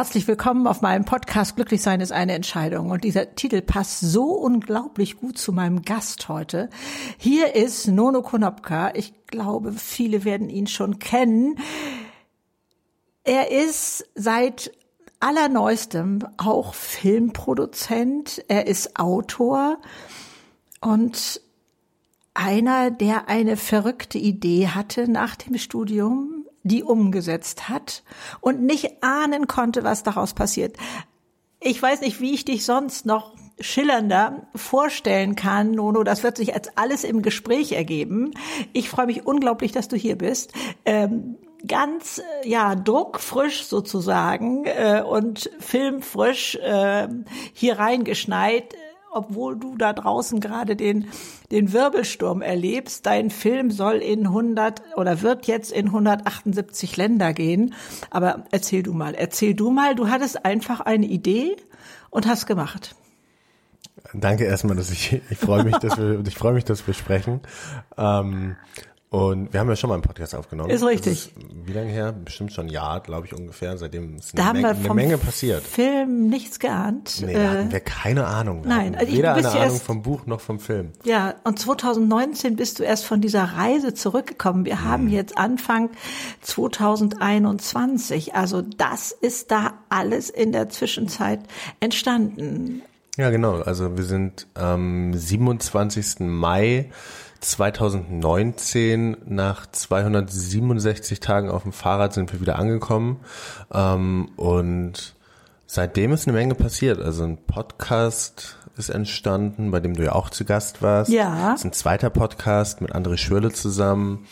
Herzlich willkommen auf meinem Podcast Glücklich sein ist eine Entscheidung. Und dieser Titel passt so unglaublich gut zu meinem Gast heute. Hier ist Nono Konopka. Ich glaube, viele werden ihn schon kennen. Er ist seit allerneuestem auch Filmproduzent. Er ist Autor und einer, der eine verrückte Idee hatte nach dem Studium, die umgesetzt hat und nicht ahnen konnte, was daraus passiert. Ich weiß nicht, wie ich dich sonst noch schillernder vorstellen kann, Nono. Das wird sich als alles im Gespräch ergeben. Ich freue mich unglaublich, dass du hier bist. Ähm, ganz äh, ja druckfrisch sozusagen äh, und filmfrisch äh, hier reingeschneit obwohl du da draußen gerade den, den Wirbelsturm erlebst. Dein Film soll in 100 oder wird jetzt in 178 Länder gehen. Aber erzähl du mal, erzähl du mal, du hattest einfach eine Idee und hast gemacht. Danke erstmal, dass ich, ich freue mich, dass wir, ich freue mich, dass wir sprechen. Ähm, und wir haben ja schon mal einen Podcast aufgenommen. Ist richtig. Ist, wie lange her? Bestimmt schon ein Jahr, glaube ich, ungefähr. Seitdem ist da eine, haben Menge, wir vom eine Menge passiert. Film nichts geahnt. Nee, da hatten äh, wir keine Ahnung. Wir nein, also weder eine Ahnung vom Buch noch vom Film. Ja, und 2019 bist du erst von dieser Reise zurückgekommen. Wir hm. haben jetzt Anfang 2021. Also das ist da alles in der Zwischenzeit entstanden. Ja, genau. Also wir sind am 27. Mai 2019 nach 267 Tagen auf dem Fahrrad sind wir wieder angekommen ähm, und seitdem ist eine Menge passiert. Also ein Podcast ist entstanden, bei dem du ja auch zu Gast warst. Ja. Das ist ein zweiter Podcast mit André Schürle zusammen.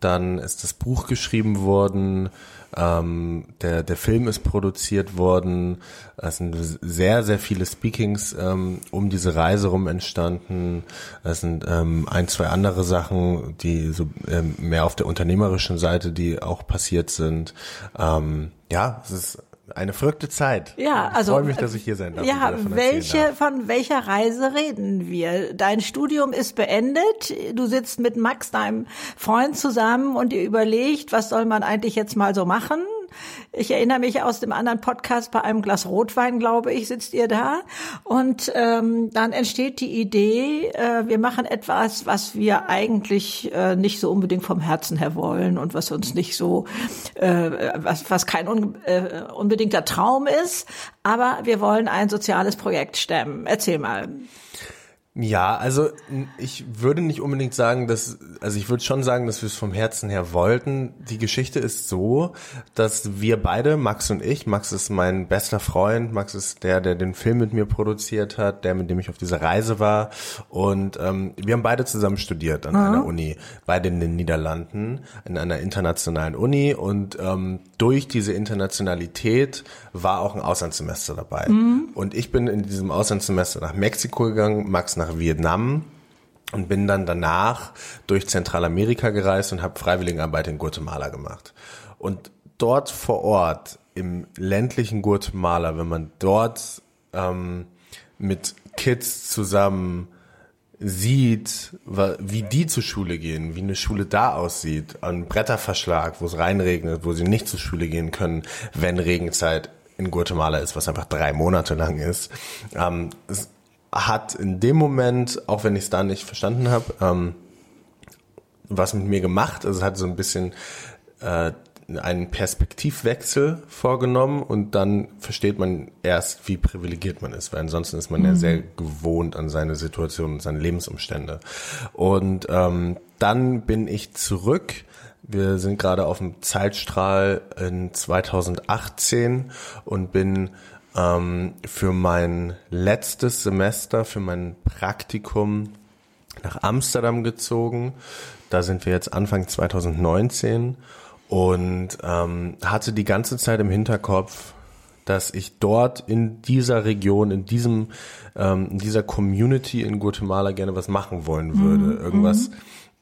Dann ist das Buch geschrieben worden. Ähm, der, der Film ist produziert worden. Es sind sehr, sehr viele Speakings ähm, um diese Reise rum entstanden. Es sind ähm, ein, zwei andere Sachen, die so ähm, mehr auf der unternehmerischen Seite, die auch passiert sind. Ähm, ja, es ist eine verrückte Zeit. Ja, also. Ich freue mich, dass ich hier sein darf. Ja, welche, von welcher Reise reden wir? Dein Studium ist beendet. Du sitzt mit Max, deinem Freund zusammen und ihr überlegt, was soll man eigentlich jetzt mal so machen? Ich erinnere mich aus dem anderen Podcast bei einem Glas Rotwein, glaube ich, sitzt ihr da. Und ähm, dann entsteht die Idee, äh, wir machen etwas, was wir eigentlich äh, nicht so unbedingt vom Herzen her wollen und was uns nicht so, äh, was, was kein un, äh, unbedingter Traum ist. Aber wir wollen ein soziales Projekt stemmen. Erzähl mal. Ja, also ich würde nicht unbedingt sagen, dass, also ich würde schon sagen, dass wir es vom Herzen her wollten. Die Geschichte ist so, dass wir beide, Max und ich, Max ist mein bester Freund, Max ist der, der den Film mit mir produziert hat, der, mit dem ich auf dieser Reise war. Und ähm, wir haben beide zusammen studiert an mhm. einer Uni, beide in den Niederlanden, in einer internationalen Uni. Und ähm, durch diese Internationalität war auch ein Auslandssemester dabei. Mhm. Und ich bin in diesem Auslandssemester nach Mexiko gegangen, Max nach Vietnam und bin dann danach durch Zentralamerika gereist und habe Freiwilligenarbeit in Guatemala gemacht. Und dort vor Ort im ländlichen Guatemala, wenn man dort ähm, mit Kids zusammen sieht, wie die zur Schule gehen, wie eine Schule da aussieht, ein Bretterverschlag, wo es reinregnet, wo sie nicht zur Schule gehen können, wenn Regenzeit in Guatemala ist, was einfach drei Monate lang ist. Ähm, hat in dem Moment, auch wenn ich es da nicht verstanden habe, ähm, was mit mir gemacht. Also es hat so ein bisschen äh, einen Perspektivwechsel vorgenommen und dann versteht man erst, wie privilegiert man ist, weil ansonsten ist man mhm. ja sehr gewohnt an seine Situation und seine Lebensumstände. Und ähm, dann bin ich zurück. Wir sind gerade auf dem Zeitstrahl in 2018 und bin ähm, für mein letztes Semester, für mein Praktikum nach Amsterdam gezogen. Da sind wir jetzt Anfang 2019 und ähm, hatte die ganze Zeit im Hinterkopf, dass ich dort in dieser Region, in diesem, ähm, in dieser Community in Guatemala gerne was machen wollen würde. Mhm. Irgendwas. Mhm.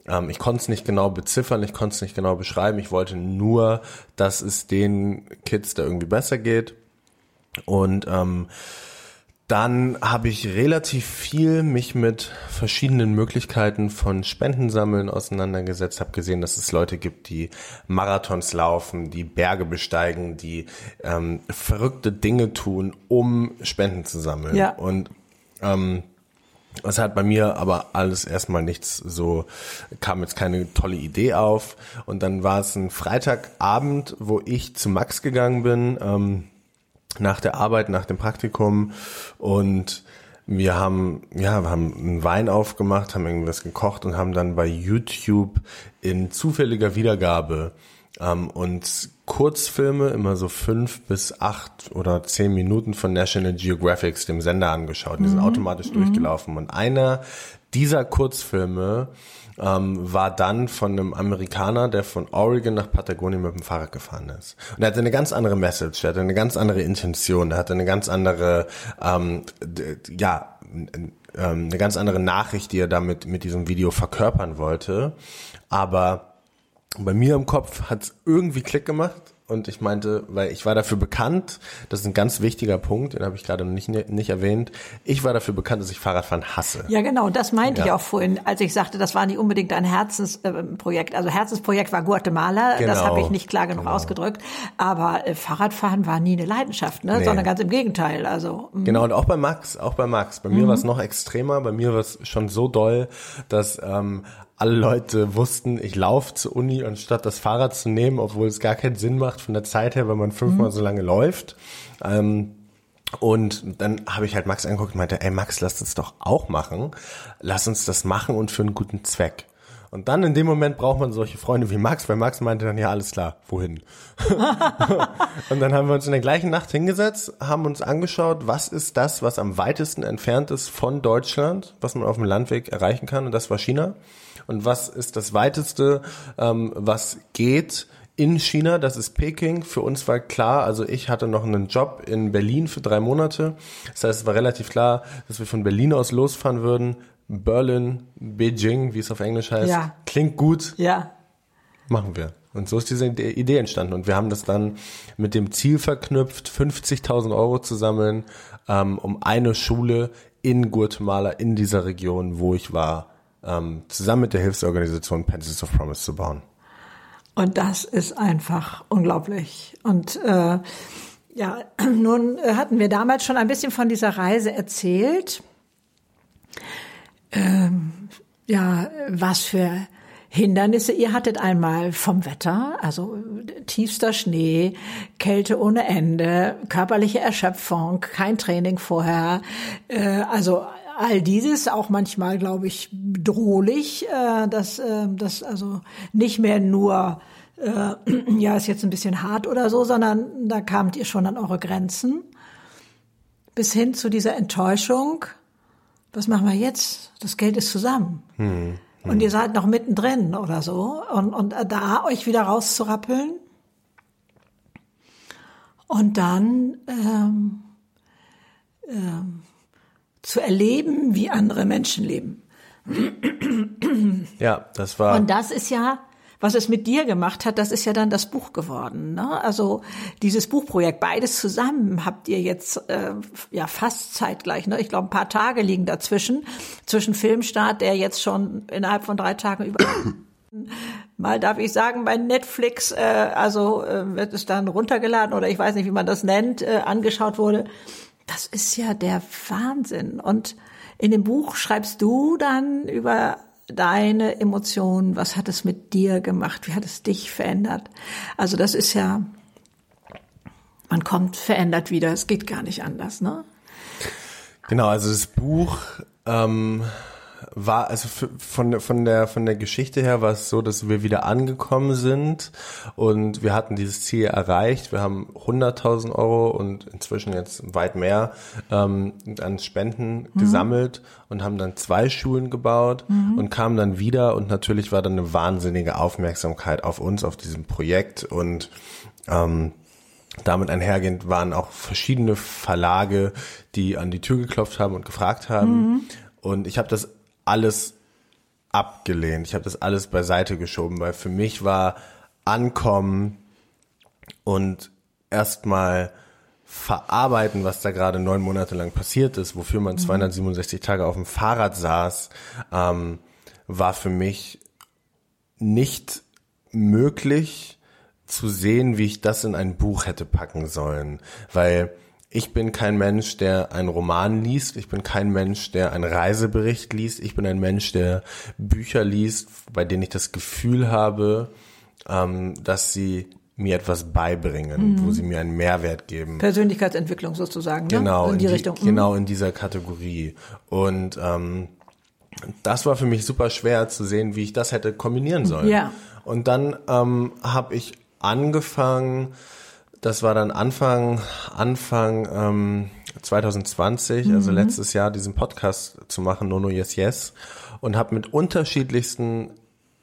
Ähm, ich konnte es nicht genau beziffern, ich konnte es nicht genau beschreiben. Ich wollte nur, dass es den Kids da irgendwie besser geht. Und ähm, dann habe ich relativ viel mich mit verschiedenen Möglichkeiten von Spendensammeln auseinandergesetzt, habe gesehen, dass es Leute gibt, die Marathons laufen, die Berge besteigen, die ähm, verrückte Dinge tun, um Spenden zu sammeln. Ja. Und ähm, es hat bei mir aber alles erstmal nichts so, kam jetzt keine tolle Idee auf. Und dann war es ein Freitagabend, wo ich zu Max gegangen bin. Ähm, nach der Arbeit, nach dem Praktikum und wir haben, ja, wir haben einen Wein aufgemacht, haben irgendwas gekocht und haben dann bei YouTube in zufälliger Wiedergabe ähm, uns Kurzfilme, immer so fünf bis acht oder zehn Minuten von National Geographic, dem Sender, angeschaut. Die sind mhm. automatisch mhm. durchgelaufen. Und einer dieser Kurzfilme ähm, war dann von einem Amerikaner, der von Oregon nach Patagonien mit dem Fahrrad gefahren ist. Und er hatte eine ganz andere Message, er hatte eine ganz andere Intention, er hatte eine ganz andere, ähm, ja, ähm, eine ganz andere Nachricht, die er damit mit diesem Video verkörpern wollte. Aber bei mir im Kopf hat es irgendwie Klick gemacht und ich meinte, weil ich war dafür bekannt, das ist ein ganz wichtiger Punkt, den habe ich gerade nicht, nicht erwähnt, ich war dafür bekannt, dass ich Fahrradfahren hasse. Ja, genau, das meinte ja. ich auch vorhin, als ich sagte, das war nicht unbedingt ein Herzensprojekt. Also Herzensprojekt war Guatemala, genau. das habe ich nicht klar genug genau. ausgedrückt, aber äh, Fahrradfahren war nie eine Leidenschaft, ne? Nee. sondern ganz im Gegenteil. Also mh. Genau, und auch bei Max, auch bei Max. Bei mir mhm. war es noch extremer, bei mir war es schon so doll, dass ähm, alle Leute wussten, ich laufe zur Uni, anstatt das Fahrrad zu nehmen, obwohl es gar keinen Sinn macht von der Zeit her, weil man fünfmal mhm. so lange läuft. Ähm, und dann habe ich halt Max angeguckt und meinte, ey Max, lass uns doch auch machen. Lass uns das machen und für einen guten Zweck. Und dann in dem Moment braucht man solche Freunde wie Max, weil Max meinte dann, ja, alles klar, wohin? und dann haben wir uns in der gleichen Nacht hingesetzt, haben uns angeschaut, was ist das, was am weitesten entfernt ist von Deutschland, was man auf dem Landweg erreichen kann, und das war China und was ist das weiteste, ähm, was geht in China, das ist Peking. Für uns war klar, also ich hatte noch einen Job in Berlin für drei Monate. Das heißt, es war relativ klar, dass wir von Berlin aus losfahren würden. Berlin, Beijing, wie es auf Englisch heißt. Ja. Klingt gut. Ja. Machen wir. Und so ist diese Idee entstanden. Und wir haben das dann mit dem Ziel verknüpft, 50.000 Euro zu sammeln, ähm, um eine Schule in Guatemala, in dieser Region, wo ich war, ähm, zusammen mit der Hilfsorganisation Pencils of Promise zu bauen. Und das ist einfach unglaublich. Und äh, ja, nun hatten wir damals schon ein bisschen von dieser Reise erzählt. Ähm, ja, was für Hindernisse. Ihr hattet einmal vom Wetter, also tiefster Schnee, Kälte ohne Ende, körperliche Erschöpfung, kein Training vorher, äh, also all dieses auch manchmal, glaube ich, bedrohlich, äh, dass äh, das also nicht mehr nur äh, ja ist jetzt ein bisschen hart oder so, sondern da kamt ihr schon an eure Grenzen. Bis hin zu dieser Enttäuschung. Was machen wir jetzt? Das Geld ist zusammen. Hm, hm. Und ihr seid noch mittendrin oder so. Und, und da euch wieder rauszurappeln. Und dann ähm, ähm, zu erleben, wie andere Menschen leben. Ja, das war. Und das ist ja, was es mit dir gemacht hat, das ist ja dann das Buch geworden. Ne? Also dieses Buchprojekt, beides zusammen habt ihr jetzt äh, ja fast zeitgleich. Ne? Ich glaube, ein paar Tage liegen dazwischen, zwischen Filmstart, der jetzt schon innerhalb von drei Tagen über mal darf ich sagen, bei Netflix, äh, also äh, wird es dann runtergeladen oder ich weiß nicht, wie man das nennt, äh, angeschaut wurde. Das ist ja der Wahnsinn. Und in dem Buch schreibst du dann über deine Emotionen, was hat es mit dir gemacht, wie hat es dich verändert. Also das ist ja, man kommt verändert wieder, es geht gar nicht anders, ne? Genau, also das Buch ähm, war, also von, von, der, von der Geschichte her war es so, dass wir wieder angekommen sind und wir hatten dieses Ziel erreicht. Wir haben 100.000 Euro und inzwischen jetzt weit mehr ähm, an Spenden mhm. gesammelt und haben dann zwei Schulen gebaut mhm. und kamen dann wieder und natürlich war dann eine wahnsinnige Aufmerksamkeit auf uns, auf diesem Projekt und ähm, damit einhergehend waren auch verschiedene Verlage, die an die Tür geklopft haben und gefragt haben. Mhm. Und ich habe das alles abgelehnt. Ich habe das alles beiseite geschoben, weil für mich war Ankommen und erstmal verarbeiten, was da gerade neun Monate lang passiert ist, wofür man 267 Tage auf dem Fahrrad saß, ähm, war für mich nicht möglich zu sehen, wie ich das in ein Buch hätte packen sollen, weil ich bin kein Mensch, der einen Roman liest. Ich bin kein Mensch, der einen Reisebericht liest. Ich bin ein Mensch, der Bücher liest, bei denen ich das Gefühl habe, ähm, dass sie mir etwas beibringen, mhm. wo sie mir einen Mehrwert geben. Persönlichkeitsentwicklung sozusagen, ne? Genau, in die, in die Richtung. Mhm. Genau in dieser Kategorie. Und ähm, das war für mich super schwer zu sehen, wie ich das hätte kombinieren sollen. Ja. Und dann ähm, habe ich angefangen, das war dann Anfang, Anfang ähm, 2020, mhm. also letztes Jahr, diesen Podcast zu machen, Nono Yes Yes, und habe mit unterschiedlichsten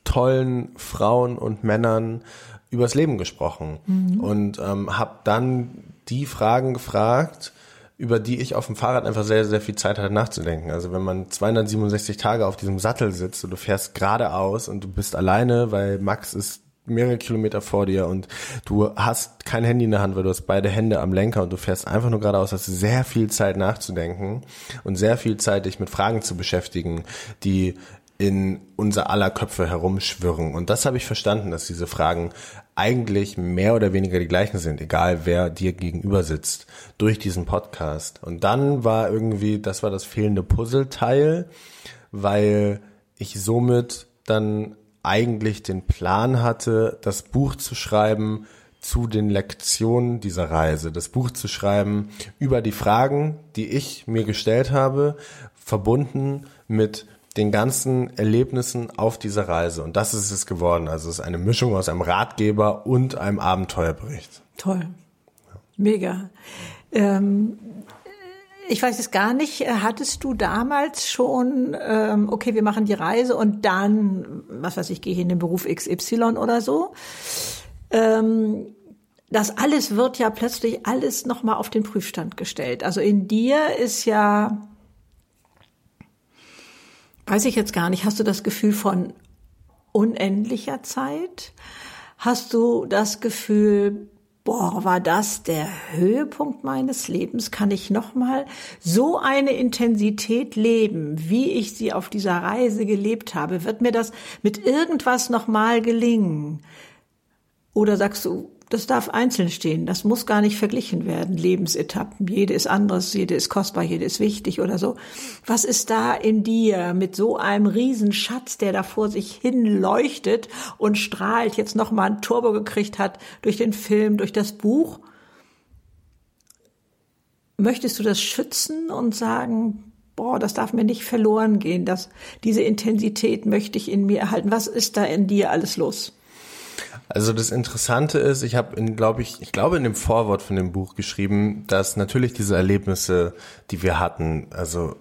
tollen Frauen und Männern übers Leben gesprochen mhm. und ähm, habe dann die Fragen gefragt, über die ich auf dem Fahrrad einfach sehr, sehr viel Zeit hatte nachzudenken. Also wenn man 267 Tage auf diesem Sattel sitzt und du fährst geradeaus und du bist alleine, weil Max ist mehrere Kilometer vor dir und du hast kein Handy in der Hand, weil du hast beide Hände am Lenker und du fährst einfach nur geradeaus, hast sehr viel Zeit nachzudenken und sehr viel Zeit, dich mit Fragen zu beschäftigen, die in unser aller Köpfe herumschwirren. Und das habe ich verstanden, dass diese Fragen eigentlich mehr oder weniger die gleichen sind, egal wer dir gegenüber sitzt, durch diesen Podcast. Und dann war irgendwie, das war das fehlende Puzzleteil, weil ich somit dann eigentlich den Plan hatte, das Buch zu schreiben zu den Lektionen dieser Reise, das Buch zu schreiben über die Fragen, die ich mir gestellt habe, verbunden mit den ganzen Erlebnissen auf dieser Reise. Und das ist es geworden. Also es ist eine Mischung aus einem Ratgeber und einem Abenteuerbericht. Toll. Mega. Ähm, ich weiß es gar nicht. Hattest du damals schon, ähm, okay, wir machen die Reise und dann, was weiß ich, gehe ich in den Beruf XY oder so? Ähm, das alles wird ja plötzlich alles nochmal auf den Prüfstand gestellt. Also in dir ist ja, weiß ich jetzt gar nicht, hast du das Gefühl von unendlicher Zeit? Hast du das Gefühl, boah, war das der Höhepunkt meines Lebens? Kann ich nochmal so eine Intensität leben, wie ich sie auf dieser Reise gelebt habe? Wird mir das mit irgendwas nochmal gelingen? Oder sagst du, das darf einzeln stehen. Das muss gar nicht verglichen werden. Lebensetappen. Jede ist anders, jede ist kostbar, jede ist wichtig oder so. Was ist da in dir mit so einem Riesenschatz, der da vor sich hin leuchtet und strahlt, jetzt nochmal ein Turbo gekriegt hat durch den Film, durch das Buch? Möchtest du das schützen und sagen, boah, das darf mir nicht verloren gehen, dass diese Intensität möchte ich in mir erhalten. Was ist da in dir alles los? Also das Interessante ist, ich habe in, glaube ich, ich glaube in dem Vorwort von dem Buch geschrieben, dass natürlich diese Erlebnisse, die wir hatten, also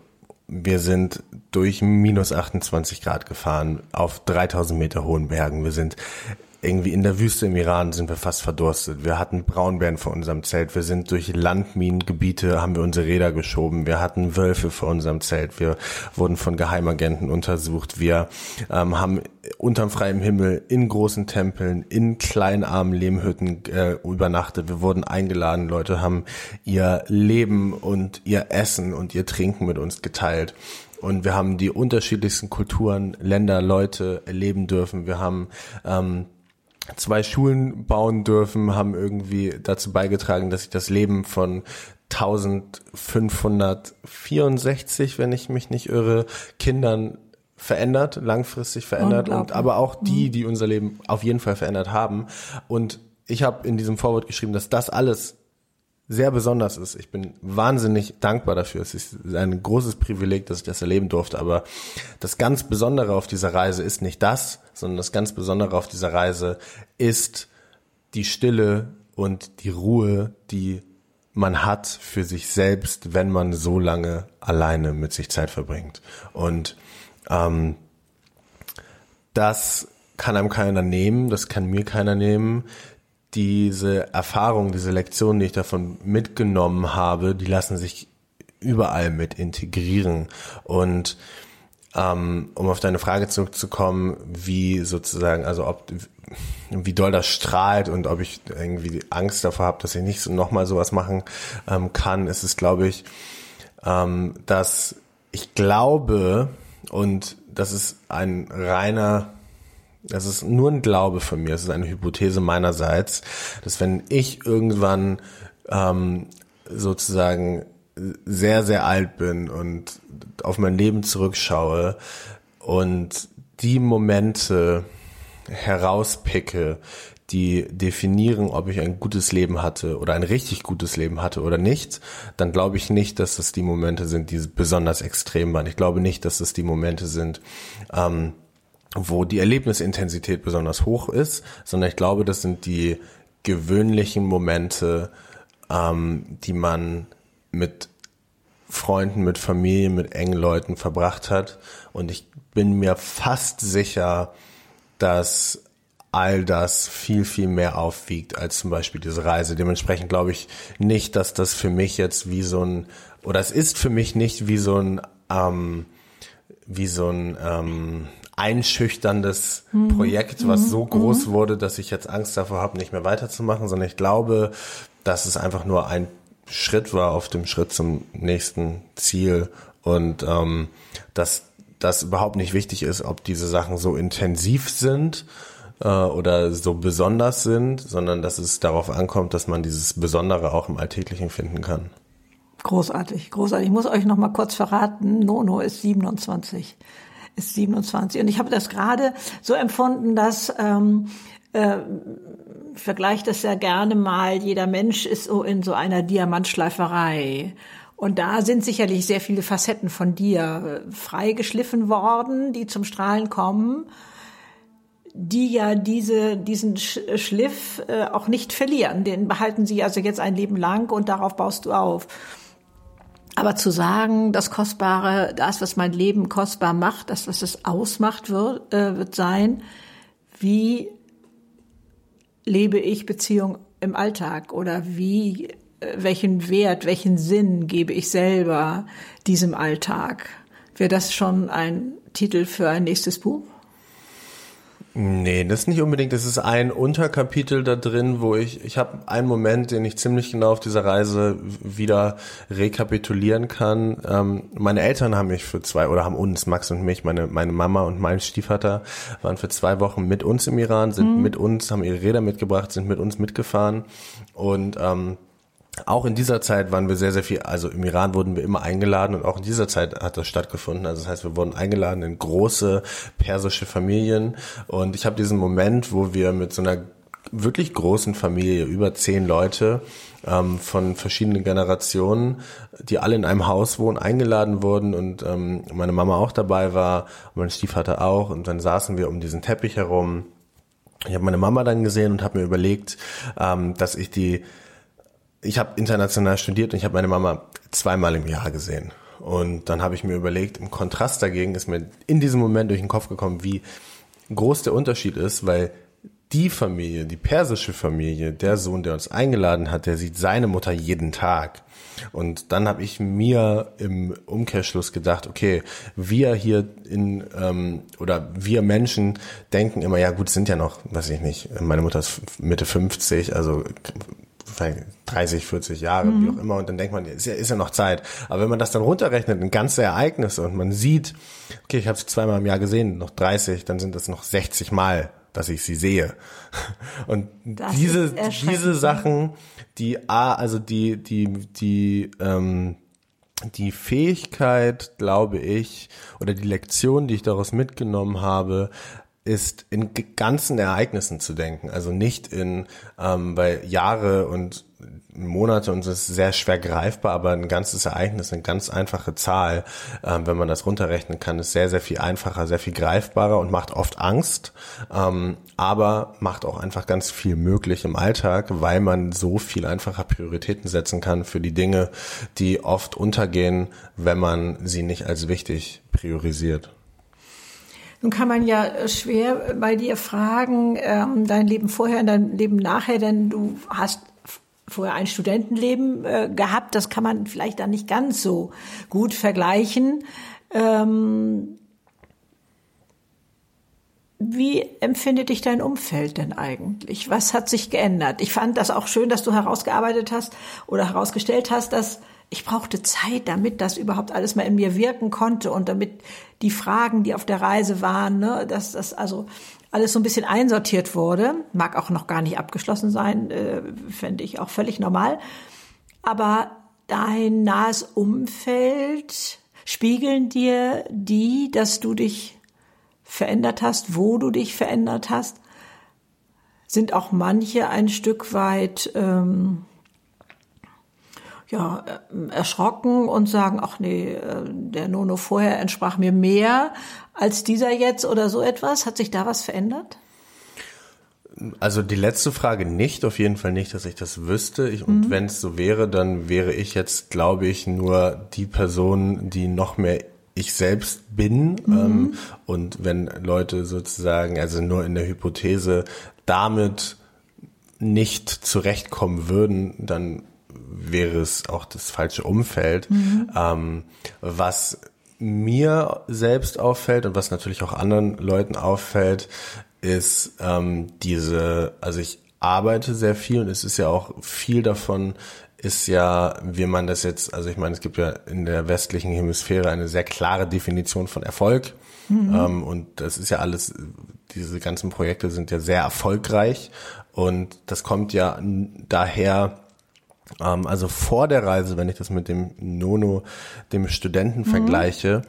wir sind durch minus 28 Grad gefahren auf 3000 Meter hohen Bergen. Wir sind irgendwie in der Wüste im Iran sind wir fast verdurstet. Wir hatten Braunbären vor unserem Zelt. Wir sind durch Landminengebiete, haben wir unsere Räder geschoben. Wir hatten Wölfe vor unserem Zelt. Wir wurden von Geheimagenten untersucht. Wir ähm, haben unterm freiem Himmel in großen Tempeln, in kleinarmen Lehmhütten äh, übernachtet. Wir wurden eingeladen. Leute haben ihr Leben und ihr Essen und ihr Trinken mit uns geteilt. Und wir haben die unterschiedlichsten Kulturen, Länder, Leute erleben dürfen. Wir haben ähm, zwei Schulen bauen dürfen, haben irgendwie dazu beigetragen, dass sich das Leben von 1564, wenn ich mich nicht irre, Kindern verändert, langfristig verändert und aber auch die, mhm. die unser Leben auf jeden Fall verändert haben. Und ich habe in diesem Vorwort geschrieben, dass das alles sehr besonders ist. Ich bin wahnsinnig dankbar dafür. Es ist ein großes Privileg, dass ich das erleben durfte. Aber das ganz Besondere auf dieser Reise ist nicht das, sondern das ganz Besondere auf dieser Reise ist die Stille und die Ruhe, die man hat für sich selbst, wenn man so lange alleine mit sich Zeit verbringt. Und ähm, das kann einem keiner nehmen, das kann mir keiner nehmen diese Erfahrung, diese Lektionen, die ich davon mitgenommen habe, die lassen sich überall mit integrieren. Und ähm, um auf deine Frage zurückzukommen, wie sozusagen, also ob wie doll das strahlt und ob ich irgendwie Angst davor habe, dass ich nicht so nochmal sowas machen ähm, kann, ist es, glaube ich, ähm, dass ich glaube, und das ist ein reiner, das ist nur ein Glaube von mir, es ist eine Hypothese meinerseits, dass wenn ich irgendwann ähm, sozusagen sehr, sehr alt bin und auf mein Leben zurückschaue und die Momente herauspicke, die definieren, ob ich ein gutes Leben hatte oder ein richtig gutes Leben hatte oder nicht, dann glaube ich nicht, dass das die Momente sind, die besonders extrem waren. Ich glaube nicht, dass das die Momente sind, ähm, wo die Erlebnisintensität besonders hoch ist, sondern ich glaube, das sind die gewöhnlichen Momente, ähm, die man mit Freunden, mit Familie, mit engen Leuten verbracht hat. Und ich bin mir fast sicher, dass all das viel, viel mehr aufwiegt als zum Beispiel diese Reise. Dementsprechend glaube ich nicht, dass das für mich jetzt wie so ein, oder es ist für mich nicht wie so ein, ähm, wie so ein ähm, einschüchterndes mhm. Projekt, was mhm. so groß mhm. wurde, dass ich jetzt Angst davor habe, nicht mehr weiterzumachen, sondern ich glaube, dass es einfach nur ein Schritt war auf dem Schritt zum nächsten Ziel und ähm, dass das überhaupt nicht wichtig ist, ob diese Sachen so intensiv sind äh, oder so besonders sind, sondern dass es darauf ankommt, dass man dieses Besondere auch im Alltäglichen finden kann. Großartig, großartig. Ich muss euch noch mal kurz verraten, Nono ist 27, ist 27 und ich habe das gerade so empfunden, dass ähm, äh, vergleicht das ja gerne mal, jeder Mensch ist so in so einer Diamantschleiferei. Und da sind sicherlich sehr viele Facetten von dir äh, freigeschliffen worden, die zum Strahlen kommen, die ja diese, diesen Schliff äh, auch nicht verlieren. Den behalten sie also jetzt ein Leben lang und darauf baust du auf. Aber zu sagen, das Kostbare, das, was mein Leben kostbar macht, das, was es ausmacht, wird, äh, wird sein, wie lebe ich Beziehung im Alltag oder wie, äh, welchen Wert, welchen Sinn gebe ich selber diesem Alltag? Wäre das schon ein Titel für ein nächstes Buch? Nee, das ist nicht unbedingt. Das ist ein Unterkapitel da drin, wo ich, ich habe einen Moment, den ich ziemlich genau auf dieser Reise wieder rekapitulieren kann. Ähm, meine Eltern haben mich für zwei, oder haben uns, Max und mich, meine, meine Mama und mein Stiefvater waren für zwei Wochen mit uns im Iran, sind mhm. mit uns, haben ihre Räder mitgebracht, sind mit uns mitgefahren und ähm, auch in dieser Zeit waren wir sehr, sehr viel, also im Iran wurden wir immer eingeladen und auch in dieser Zeit hat das stattgefunden. Also das heißt, wir wurden eingeladen in große persische Familien und ich habe diesen Moment, wo wir mit so einer wirklich großen Familie, über zehn Leute ähm, von verschiedenen Generationen, die alle in einem Haus wohnen, eingeladen wurden und ähm, meine Mama auch dabei war, mein Stiefvater auch und dann saßen wir um diesen Teppich herum. Ich habe meine Mama dann gesehen und habe mir überlegt, ähm, dass ich die ich habe international studiert und ich habe meine Mama zweimal im Jahr gesehen. Und dann habe ich mir überlegt, im Kontrast dagegen ist mir in diesem Moment durch den Kopf gekommen, wie groß der Unterschied ist, weil die Familie, die persische Familie, der Sohn, der uns eingeladen hat, der sieht seine Mutter jeden Tag. Und dann habe ich mir im Umkehrschluss gedacht, okay, wir hier in ähm, oder wir Menschen denken immer, ja gut, sind ja noch, weiß ich nicht, meine Mutter ist Mitte 50, also 30, 40 Jahre, mhm. wie auch immer, und dann denkt man, ist ja, ist ja noch Zeit. Aber wenn man das dann runterrechnet in ganze Ereignisse und man sieht, okay, ich habe sie zweimal im Jahr gesehen, noch 30, dann sind das noch 60 Mal, dass ich sie sehe. Und das diese, diese Sachen, die A, also die, die, die, ähm, die Fähigkeit, glaube ich, oder die Lektion, die ich daraus mitgenommen habe, ist in ganzen Ereignissen zu denken, also nicht in ähm, weil Jahre und Monate und es ist sehr schwer greifbar, aber ein ganzes Ereignis, eine ganz einfache Zahl, ähm, wenn man das runterrechnen kann, ist sehr, sehr viel einfacher, sehr viel greifbarer und macht oft Angst, ähm, aber macht auch einfach ganz viel möglich im Alltag, weil man so viel einfacher Prioritäten setzen kann für die Dinge, die oft untergehen, wenn man sie nicht als wichtig priorisiert. Nun kann man ja äh, schwer bei dir fragen, ähm, dein Leben vorher und dein Leben nachher, denn du hast vorher ein Studentenleben äh, gehabt. Das kann man vielleicht dann nicht ganz so gut vergleichen. Ähm, Wie empfindet dich dein Umfeld denn eigentlich? Was hat sich geändert? Ich fand das auch schön, dass du herausgearbeitet hast oder herausgestellt hast, dass ich brauchte Zeit, damit das überhaupt alles mal in mir wirken konnte und damit die Fragen, die auf der Reise waren, ne, dass das also alles so ein bisschen einsortiert wurde. Mag auch noch gar nicht abgeschlossen sein, äh, fände ich auch völlig normal. Aber dein nahes Umfeld spiegeln dir die, dass du dich verändert hast, wo du dich verändert hast, sind auch manche ein Stück weit ähm, ja, äh, erschrocken und sagen, ach nee, äh, der Nono vorher entsprach mir mehr als dieser jetzt oder so etwas. Hat sich da was verändert? Also die letzte Frage nicht, auf jeden Fall nicht, dass ich das wüsste. Ich, und mhm. wenn es so wäre, dann wäre ich jetzt, glaube ich, nur die Person, die noch mehr ich selbst bin. Mhm. Ähm, und wenn Leute sozusagen, also nur in der Hypothese, damit nicht zurechtkommen würden, dann wäre es auch das falsche Umfeld. Mhm. Ähm, was mir selbst auffällt und was natürlich auch anderen Leuten auffällt, ist ähm, diese, also ich arbeite sehr viel und es ist ja auch viel davon ist ja, wie man das jetzt, also ich meine, es gibt ja in der westlichen Hemisphäre eine sehr klare Definition von Erfolg. Mhm. Ähm, und das ist ja alles, diese ganzen Projekte sind ja sehr erfolgreich. Und das kommt ja daher, also vor der Reise, wenn ich das mit dem Nono, dem Studenten mhm. vergleiche,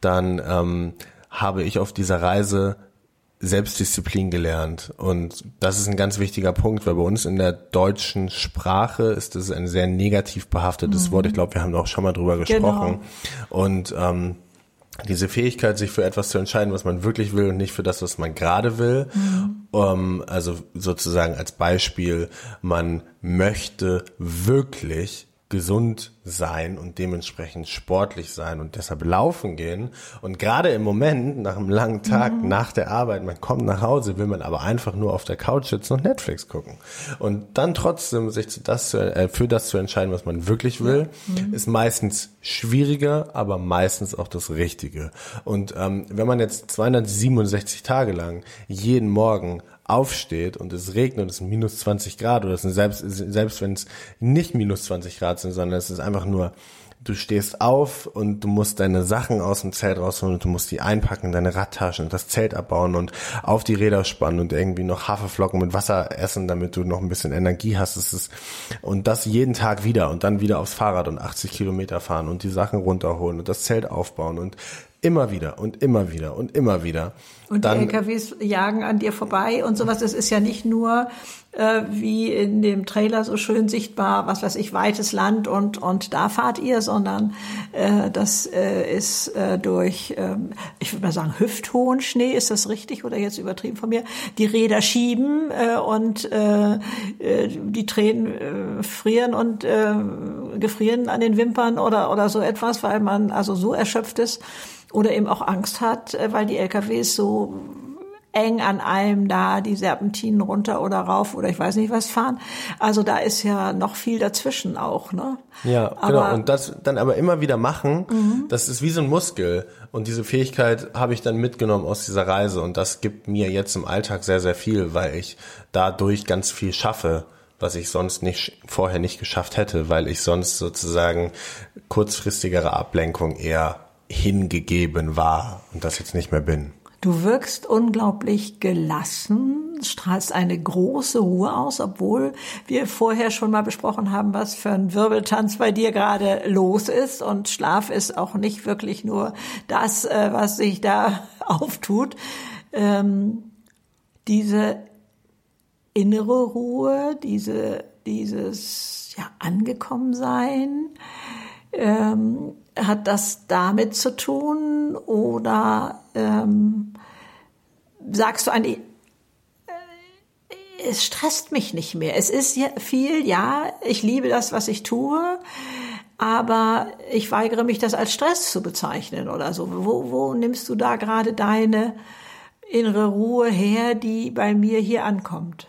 dann ähm, habe ich auf dieser Reise Selbstdisziplin gelernt. Und das ist ein ganz wichtiger Punkt, weil bei uns in der deutschen Sprache ist das ein sehr negativ behaftetes mhm. Wort. Ich glaube, wir haben auch schon mal drüber gesprochen. Genau. Und ähm, diese Fähigkeit, sich für etwas zu entscheiden, was man wirklich will und nicht für das, was man gerade will. Mhm. Um, also sozusagen als Beispiel, man möchte wirklich gesund sein und dementsprechend sportlich sein und deshalb laufen gehen. Und gerade im Moment, nach einem langen Tag, mhm. nach der Arbeit, man kommt nach Hause, will man aber einfach nur auf der Couch sitzen und Netflix gucken. Und dann trotzdem sich das zu, äh, für das zu entscheiden, was man wirklich will, mhm. ist meistens schwieriger, aber meistens auch das Richtige. Und ähm, wenn man jetzt 267 Tage lang jeden Morgen aufsteht und es regnet und es sind minus 20 Grad oder es sind selbst, selbst wenn es nicht minus 20 Grad sind, sondern es ist einfach nur, du stehst auf und du musst deine Sachen aus dem Zelt rausholen und du musst die einpacken, deine Radtaschen und das Zelt abbauen und auf die Räder spannen und irgendwie noch Haferflocken mit Wasser essen, damit du noch ein bisschen Energie hast. Es ist, und das jeden Tag wieder und dann wieder aufs Fahrrad und 80 Kilometer fahren und die Sachen runterholen und das Zelt aufbauen und immer wieder und immer wieder und immer wieder. Und Dann, die LKWs jagen an dir vorbei und sowas. Das ist ja nicht nur äh, wie in dem Trailer so schön sichtbar, was weiß ich, weites Land und und da fahrt ihr, sondern äh, das äh, ist äh, durch, äh, ich würde mal sagen, hüfthohen Schnee. Ist das richtig oder jetzt übertrieben von mir? Die Räder schieben äh, und äh, äh, die Tränen äh, frieren und äh, gefrieren an den Wimpern oder oder so etwas, weil man also so erschöpft ist oder eben auch Angst hat, äh, weil die LKWs so eng an einem da die Serpentinen runter oder rauf oder ich weiß nicht was fahren. Also da ist ja noch viel dazwischen auch, ne? Ja, genau. aber, genau. Und das dann aber immer wieder machen, mhm. das ist wie so ein Muskel. Und diese Fähigkeit habe ich dann mitgenommen aus dieser Reise. Und das gibt mir jetzt im Alltag sehr, sehr viel, weil ich dadurch ganz viel schaffe was ich sonst nicht vorher nicht geschafft hätte, weil ich sonst sozusagen kurzfristigere Ablenkung eher hingegeben war und das jetzt nicht mehr bin. Du wirkst unglaublich gelassen, strahlst eine große Ruhe aus, obwohl wir vorher schon mal besprochen haben, was für ein Wirbeltanz bei dir gerade los ist. Und Schlaf ist auch nicht wirklich nur das, äh, was sich da auftut. Ähm, diese innere Ruhe, diese, dieses ja, Angekommensein, ähm, hat das damit zu tun oder ähm, sagst du eigentlich, äh, es stresst mich nicht mehr. Es ist viel, ja, ich liebe das, was ich tue, aber ich weigere mich, das als Stress zu bezeichnen oder so. Wo, wo nimmst du da gerade deine innere Ruhe her, die bei mir hier ankommt?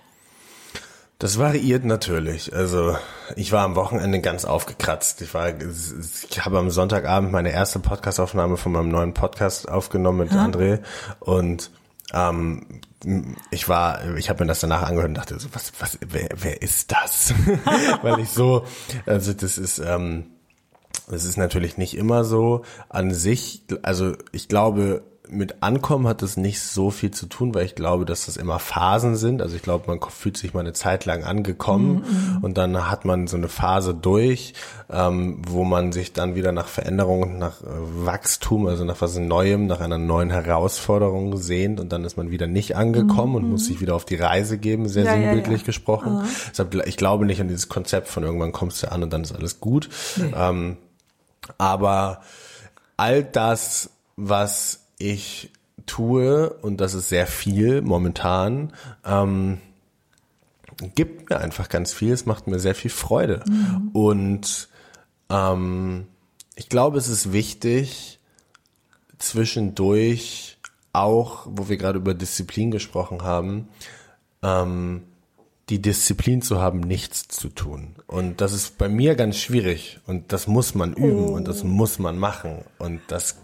Das variiert natürlich. Also ich war am Wochenende ganz aufgekratzt. Ich war, ich habe am Sonntagabend meine erste Podcastaufnahme von meinem neuen Podcast aufgenommen mit ja. André und ähm, ich war, ich habe mir das danach angehört und dachte so, was, was, wer, wer ist das? Weil ich so, also das ist, ähm, das ist natürlich nicht immer so an sich. Also ich glaube, mit Ankommen hat das nicht so viel zu tun, weil ich glaube, dass das immer Phasen sind. Also ich glaube, man fühlt sich mal eine Zeit lang angekommen mm -hmm. und dann hat man so eine Phase durch, ähm, wo man sich dann wieder nach Veränderung, nach äh, Wachstum, also nach was Neuem, nach einer neuen Herausforderung sehnt und dann ist man wieder nicht angekommen mm -hmm. und muss sich wieder auf die Reise geben, sehr ja, sinnbildlich ja, ja. gesprochen. -huh. Deshalb, ich glaube nicht an dieses Konzept von irgendwann kommst du an und dann ist alles gut. Nee. Ähm, aber all das, was ich tue, und das ist sehr viel momentan, ähm, gibt mir einfach ganz viel. Es macht mir sehr viel Freude. Mhm. Und ähm, ich glaube, es ist wichtig, zwischendurch auch, wo wir gerade über Disziplin gesprochen haben, ähm, die Disziplin zu haben, nichts zu tun. Und das ist bei mir ganz schwierig. Und das muss man üben oh. und das muss man machen. Und das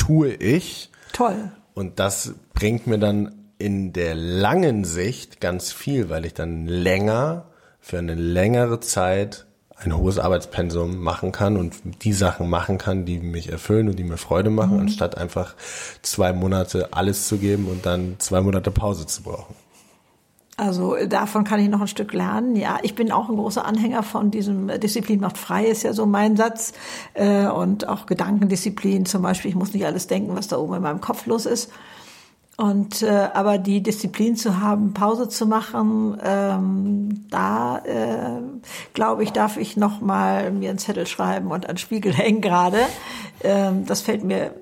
tue ich. Toll. Und das bringt mir dann in der langen Sicht ganz viel, weil ich dann länger, für eine längere Zeit ein hohes Arbeitspensum machen kann und die Sachen machen kann, die mich erfüllen und die mir Freude machen, mhm. anstatt einfach zwei Monate alles zu geben und dann zwei Monate Pause zu brauchen. Also davon kann ich noch ein Stück lernen. Ja, ich bin auch ein großer Anhänger von diesem Disziplin macht frei, ist ja so mein Satz. Äh, und auch Gedankendisziplin zum Beispiel. Ich muss nicht alles denken, was da oben in meinem Kopf los ist. Und äh, aber die Disziplin zu haben, Pause zu machen, ähm, da äh, glaube ich, darf ich noch mal mir einen Zettel schreiben und an Spiegel hängen gerade. Ähm, das fällt mir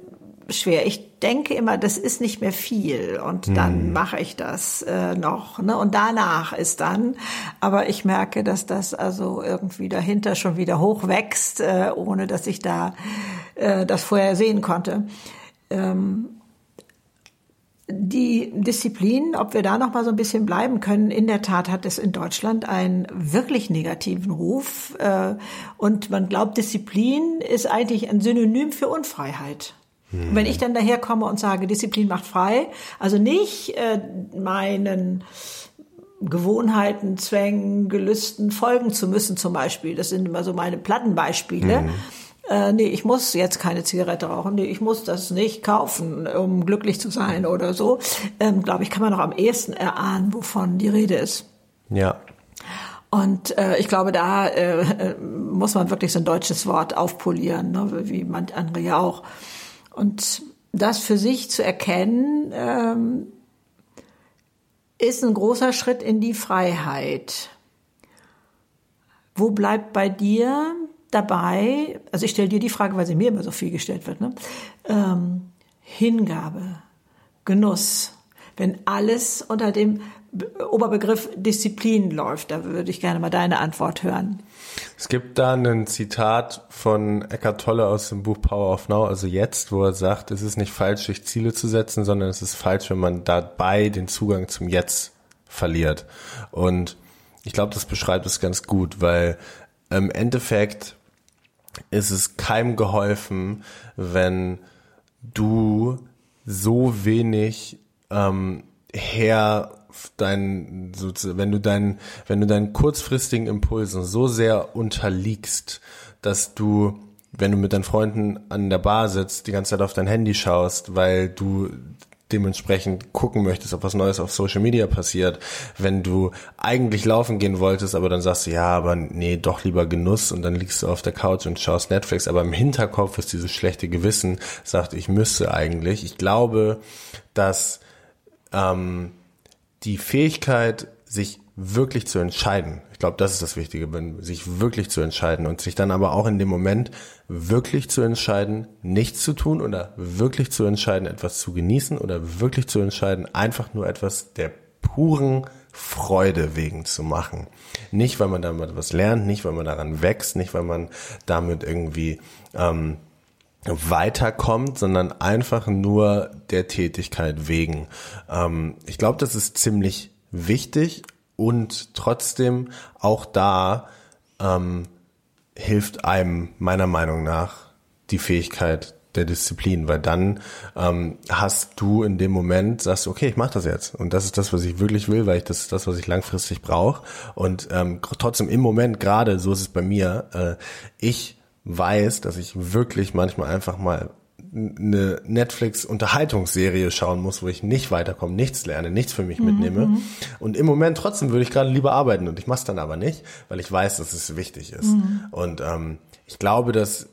schwer. Ich denke immer, das ist nicht mehr viel und dann hm. mache ich das äh, noch. Ne? Und danach ist dann, aber ich merke, dass das also irgendwie dahinter schon wieder hochwächst, äh, ohne dass ich da äh, das vorher sehen konnte. Ähm, die Disziplin, ob wir da noch mal so ein bisschen bleiben können, in der Tat hat es in Deutschland einen wirklich negativen Ruf. Äh, und man glaubt, Disziplin ist eigentlich ein Synonym für Unfreiheit. Hm. Wenn ich dann daherkomme und sage, Disziplin macht frei, also nicht äh, meinen Gewohnheiten, Zwängen, Gelüsten folgen zu müssen zum Beispiel, das sind immer so meine Plattenbeispiele, hm. Äh, nee, ich muss jetzt keine Zigarette rauchen, nee, ich muss das nicht kaufen, um glücklich zu sein oder so, ähm, glaube ich, kann man noch am ehesten erahnen, wovon die Rede ist. Ja. Und äh, ich glaube, da äh, äh muss man wirklich so ein deutsches Wort aufpolieren, ne, wie man andere ja auch. Und das für sich zu erkennen, ähm, ist ein großer Schritt in die Freiheit. Wo bleibt bei dir dabei, also ich stelle dir die Frage, weil sie mir immer so viel gestellt wird, ne? Ähm, Hingabe, Genuss, wenn alles unter dem Oberbegriff Disziplin läuft, da würde ich gerne mal deine Antwort hören. Es gibt da ein Zitat von Eckhart Tolle aus dem Buch Power of Now, also jetzt, wo er sagt, es ist nicht falsch, sich Ziele zu setzen, sondern es ist falsch, wenn man dabei den Zugang zum Jetzt verliert. Und ich glaube, das beschreibt es ganz gut, weil im Endeffekt ist es keinem geholfen, wenn du so wenig ähm, her dein, wenn du deinen, wenn du deinen kurzfristigen Impulsen so sehr unterliegst, dass du, wenn du mit deinen Freunden an der Bar sitzt, die ganze Zeit auf dein Handy schaust, weil du dementsprechend gucken möchtest, ob was Neues auf Social Media passiert, wenn du eigentlich laufen gehen wolltest, aber dann sagst du, ja, aber nee, doch lieber Genuss und dann liegst du auf der Couch und schaust Netflix, aber im Hinterkopf ist dieses schlechte Gewissen, sagt, ich müsste eigentlich. Ich glaube, dass ähm, die Fähigkeit, sich wirklich zu entscheiden. Ich glaube, das ist das Wichtige, sich wirklich zu entscheiden und sich dann aber auch in dem Moment wirklich zu entscheiden, nichts zu tun oder wirklich zu entscheiden, etwas zu genießen oder wirklich zu entscheiden, einfach nur etwas der puren Freude wegen zu machen. Nicht, weil man damit was lernt, nicht, weil man daran wächst, nicht, weil man damit irgendwie ähm, weiterkommt, sondern einfach nur der Tätigkeit wegen. Ähm, ich glaube, das ist ziemlich wichtig und trotzdem auch da ähm, hilft einem meiner Meinung nach die Fähigkeit der Disziplin, weil dann ähm, hast du in dem Moment, sagst du, okay, ich mache das jetzt und das ist das, was ich wirklich will, weil ich das ist das, was ich langfristig brauche und ähm, trotzdem im Moment gerade, so ist es bei mir, äh, ich weiß, dass ich wirklich manchmal einfach mal eine Netflix-Unterhaltungsserie schauen muss, wo ich nicht weiterkomme, nichts lerne, nichts für mich mhm. mitnehme. Mhm. Und im Moment trotzdem würde ich gerade lieber arbeiten und ich mache es dann aber nicht, weil ich weiß, dass es wichtig ist. Mhm. Und ähm, ich glaube, dass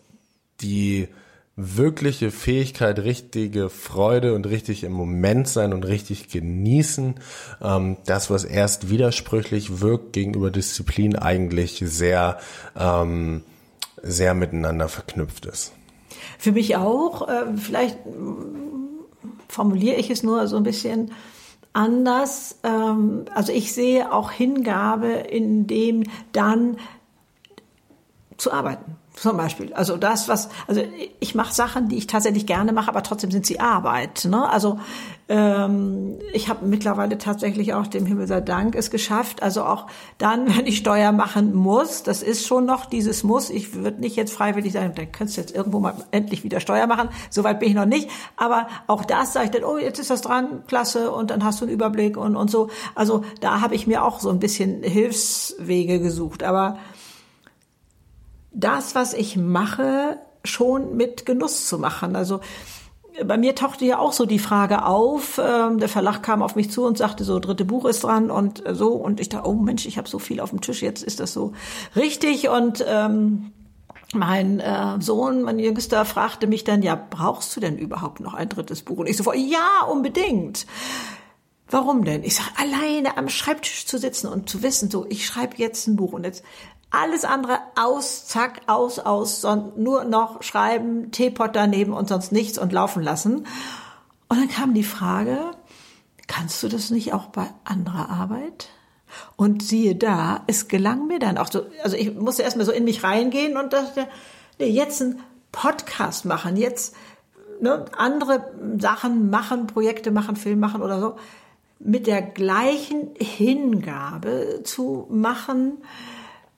die wirkliche Fähigkeit, richtige Freude und richtig im Moment sein und richtig genießen, ähm, das, was erst widersprüchlich wirkt gegenüber Disziplin, eigentlich sehr ähm, sehr miteinander verknüpft ist. Für mich auch. Äh, vielleicht formuliere ich es nur so ein bisschen anders. Ähm, also ich sehe auch Hingabe in dem dann zu arbeiten. Zum Beispiel. Also das, was, also ich mache Sachen, die ich tatsächlich gerne mache, aber trotzdem sind sie Arbeit. Ne? Also ähm, ich habe mittlerweile tatsächlich auch dem Himmel sei Dank es geschafft. Also auch dann, wenn ich Steuer machen muss, das ist schon noch dieses Muss. Ich würde nicht jetzt freiwillig sagen, dann könntest du jetzt irgendwo mal endlich wieder Steuer machen. Soweit bin ich noch nicht. Aber auch das sage ich dann, oh, jetzt ist das dran, klasse, und dann hast du einen Überblick und, und so. Also da habe ich mir auch so ein bisschen Hilfswege gesucht. Aber das, was ich mache, schon mit Genuss zu machen. Also bei mir tauchte ja auch so die Frage auf. Ähm, der Verlag kam auf mich zu und sagte so, dritte Buch ist dran und äh, so. Und ich dachte, oh Mensch, ich habe so viel auf dem Tisch, jetzt ist das so richtig. Und ähm, mein äh, Sohn, mein Jüngster, fragte mich dann, ja, brauchst du denn überhaupt noch ein drittes Buch? Und ich sofort, ja, unbedingt. Warum denn? Ich sag, alleine am Schreibtisch zu sitzen und zu wissen, so, ich schreibe jetzt ein Buch. Und jetzt alles andere aus, zack, aus, aus, sondern nur noch schreiben, Teepot daneben und sonst nichts und laufen lassen. Und dann kam die Frage, kannst du das nicht auch bei anderer Arbeit? Und siehe da, es gelang mir dann auch so, also ich musste erstmal so in mich reingehen und dachte, nee, jetzt einen Podcast machen, jetzt ne, andere Sachen machen, Projekte machen, Film machen oder so, mit der gleichen Hingabe zu machen,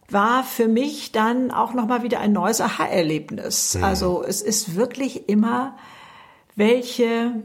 war für mich dann auch nochmal wieder ein neues Aha-Erlebnis. Mhm. Also es ist wirklich immer, welche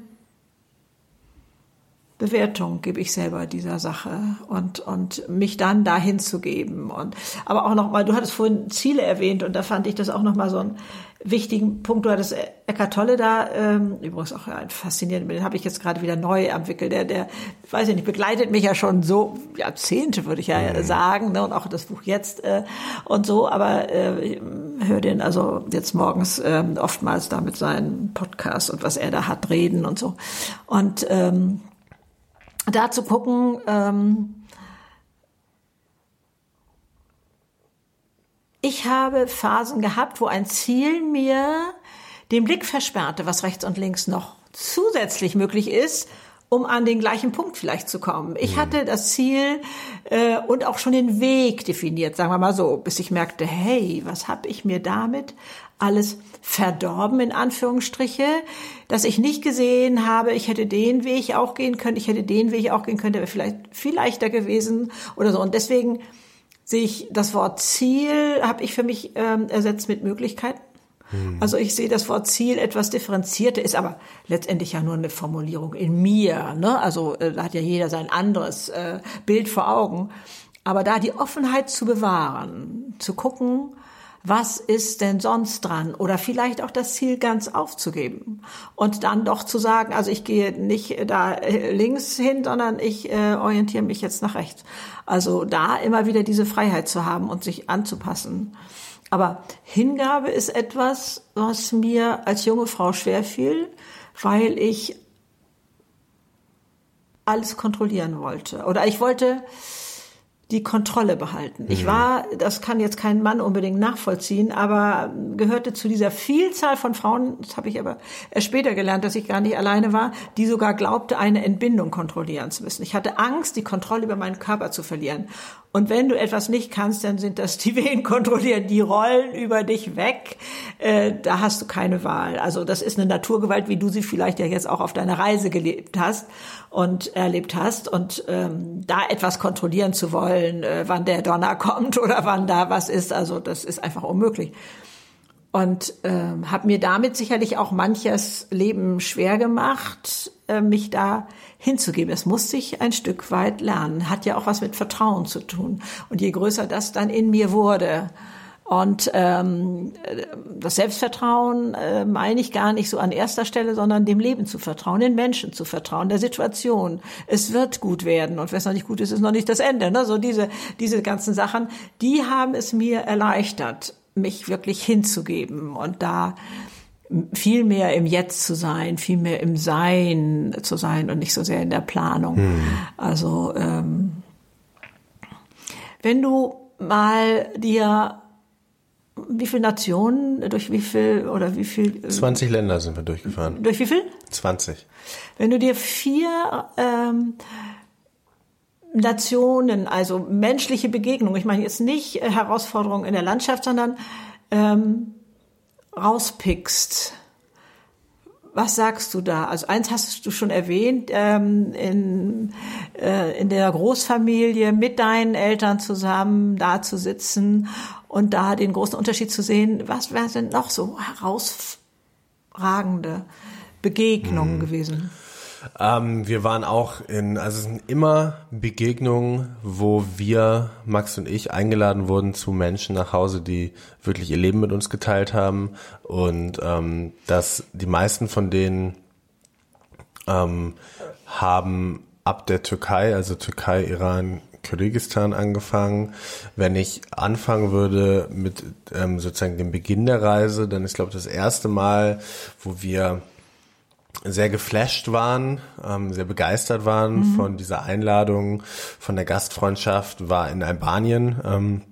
Bewertung gebe ich selber dieser Sache und, und mich dann dahin zu geben. Und, aber auch nochmal, du hattest vorhin Ziele erwähnt und da fand ich das auch nochmal so einen wichtigen Punkt. Du hattest e- Eckart Tolle da, ähm, übrigens auch ein faszinierender, den habe ich jetzt gerade wieder neu entwickelt. Der, der, weiß ich nicht, begleitet mich ja schon so Jahrzehnte, würde ich ja mhm. sagen, ne? und auch das Buch jetzt äh, und so, aber äh, höre den also jetzt morgens äh, oftmals da mit seinen Podcast und was er da hat, reden und so. Und ähm, da zu gucken, ähm, ich habe Phasen gehabt, wo ein Ziel mir den Blick versperrte, was rechts und links noch zusätzlich möglich ist, um an den gleichen Punkt vielleicht zu kommen. Ich mhm. hatte das Ziel äh, und auch schon den Weg definiert, sagen wir mal so, bis ich merkte, hey, was habe ich mir damit alles verdorben, in Anführungsstriche, dass ich nicht gesehen habe, ich hätte den Weg auch gehen können, ich hätte den Weg auch gehen können, der wäre vielleicht viel leichter gewesen oder so. Und deswegen sehe ich das Wort Ziel, habe ich für mich ähm, ersetzt mit Möglichkeiten. Hm. Also ich sehe das Wort Ziel etwas differenzierter, ist aber letztendlich ja nur eine Formulierung in mir. Ne? Also äh, da hat ja jeder sein anderes äh, Bild vor Augen. Aber da die Offenheit zu bewahren, zu gucken, was ist denn sonst dran? Oder vielleicht auch das Ziel ganz aufzugeben und dann doch zu sagen, also ich gehe nicht äh, da äh, links hin, sondern ich äh, orientiere mich jetzt nach rechts. Also da immer wieder diese Freiheit zu haben und sich anzupassen. Aber Hingabe ist etwas, was mir als junge Frau schwer fiel, weil ich alles kontrollieren wollte. Oder ich wollte, die Kontrolle behalten. Ich mhm. war, das kann jetzt kein Mann unbedingt nachvollziehen, aber gehörte zu dieser Vielzahl von Frauen, das habe ich aber erst später gelernt, dass ich gar nicht alleine war, die sogar glaubte, eine Entbindung kontrollieren zu müssen. Ich hatte Angst, die Kontrolle über meinen Körper zu verlieren. Und wenn du etwas nicht kannst, dann sind das die Wehen kontrollieren, die rollen über dich weg. Äh, da hast du keine Wahl. Also das ist eine Naturgewalt, wie du sie vielleicht ja jetzt auch auf deiner Reise gelebt hast und erlebt hast. Und ähm, da etwas kontrollieren zu wollen, äh, wann der Donner kommt oder wann da was ist, also das ist einfach unmöglich habe mir damit sicherlich auch manches Leben schwer gemacht, äh, mich da hinzugeben. Es muss sich ein Stück weit lernen. Hat ja auch was mit Vertrauen zu tun. Und je größer das dann in mir wurde, und ähm, das Selbstvertrauen äh, meine ich gar nicht so an erster Stelle, sondern dem Leben zu vertrauen, den Menschen zu vertrauen, der Situation. Es wird gut werden und wenn es noch nicht gut ist, ist noch nicht das Ende. Ne? So diese diese ganzen Sachen, die haben es mir erleichtert, mich wirklich hinzugeben und da viel mehr im Jetzt zu sein, viel mehr im Sein zu sein und nicht so sehr in der Planung. Hm. Also ähm, wenn du mal dir wie viele Nationen, durch wie viel oder wie viel? 20 Länder sind wir durchgefahren. Durch wie viel? 20. Wenn du dir vier ähm, Nationen, also menschliche Begegnungen, ich meine jetzt nicht Herausforderungen in der Landschaft, sondern ähm, rauspickst, was sagst du da? Also eins hast du schon erwähnt, ähm, in, äh, in der Großfamilie mit deinen Eltern zusammen da zu sitzen und da den großen Unterschied zu sehen. Was wären denn noch so herausragende Begegnungen mhm. gewesen? Ähm, wir waren auch in, also es sind immer Begegnungen, wo wir, Max und ich, eingeladen wurden zu Menschen nach Hause, die wirklich ihr Leben mit uns geteilt haben und ähm, dass die meisten von denen ähm, haben ab der Türkei, also Türkei, Iran, Kirgisistan angefangen. Wenn ich anfangen würde mit ähm, sozusagen dem Beginn der Reise, dann ist glaube ich das erste Mal, wo wir sehr geflasht waren, ähm, sehr begeistert waren mhm. von dieser Einladung, von der Gastfreundschaft, war in Albanien. Ähm,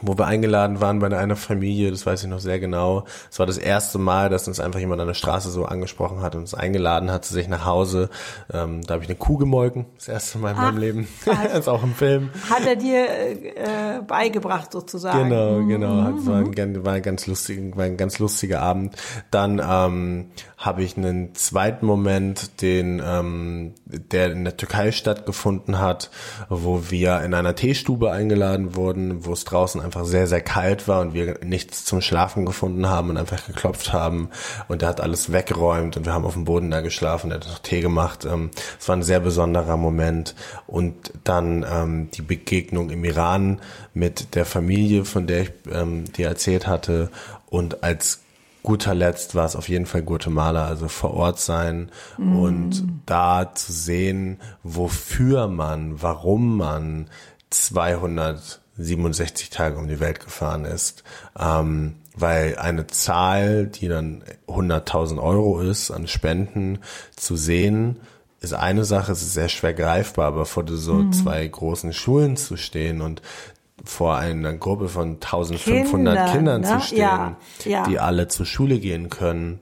wo wir eingeladen waren bei einer Familie, das weiß ich noch sehr genau. Es war das erste Mal, dass uns einfach jemand an der Straße so angesprochen hat und uns eingeladen hat zu sich nach Hause. Ähm, da habe ich eine Kuh gemolken, das erste Mal in Ach, meinem Leben. das ist auch im Film. Hat er dir äh, beigebracht sozusagen. Genau, genau. Mhm. War ein, war ein ganz lustig, war ein ganz lustiger Abend. Dann ähm, habe ich einen zweiten Moment, den ähm, der in der Türkei stattgefunden hat, wo wir in einer Teestube eingeladen wurden, wo es draußen einfach sehr, sehr kalt war und wir nichts zum Schlafen gefunden haben und einfach geklopft haben. Und er hat alles weggeräumt und wir haben auf dem Boden da geschlafen, er hat noch Tee gemacht. Ähm, es war ein sehr besonderer Moment. Und dann ähm, die Begegnung im Iran mit der Familie, von der ich ähm, dir erzählt hatte. Und als guter Letzt war es auf jeden Fall Guatemala, also vor Ort sein mm. und da zu sehen, wofür man, warum man 267 Tage um die Welt gefahren ist. Ähm, weil eine Zahl, die dann 100.000 Euro ist an Spenden, zu sehen, ist eine Sache, es ist sehr schwer greifbar, aber vor so mhm. zwei großen Schulen zu stehen und vor einer Gruppe von 1500 Kinder, Kindern ne? zu stehen, ja, ja. die alle zur Schule gehen können,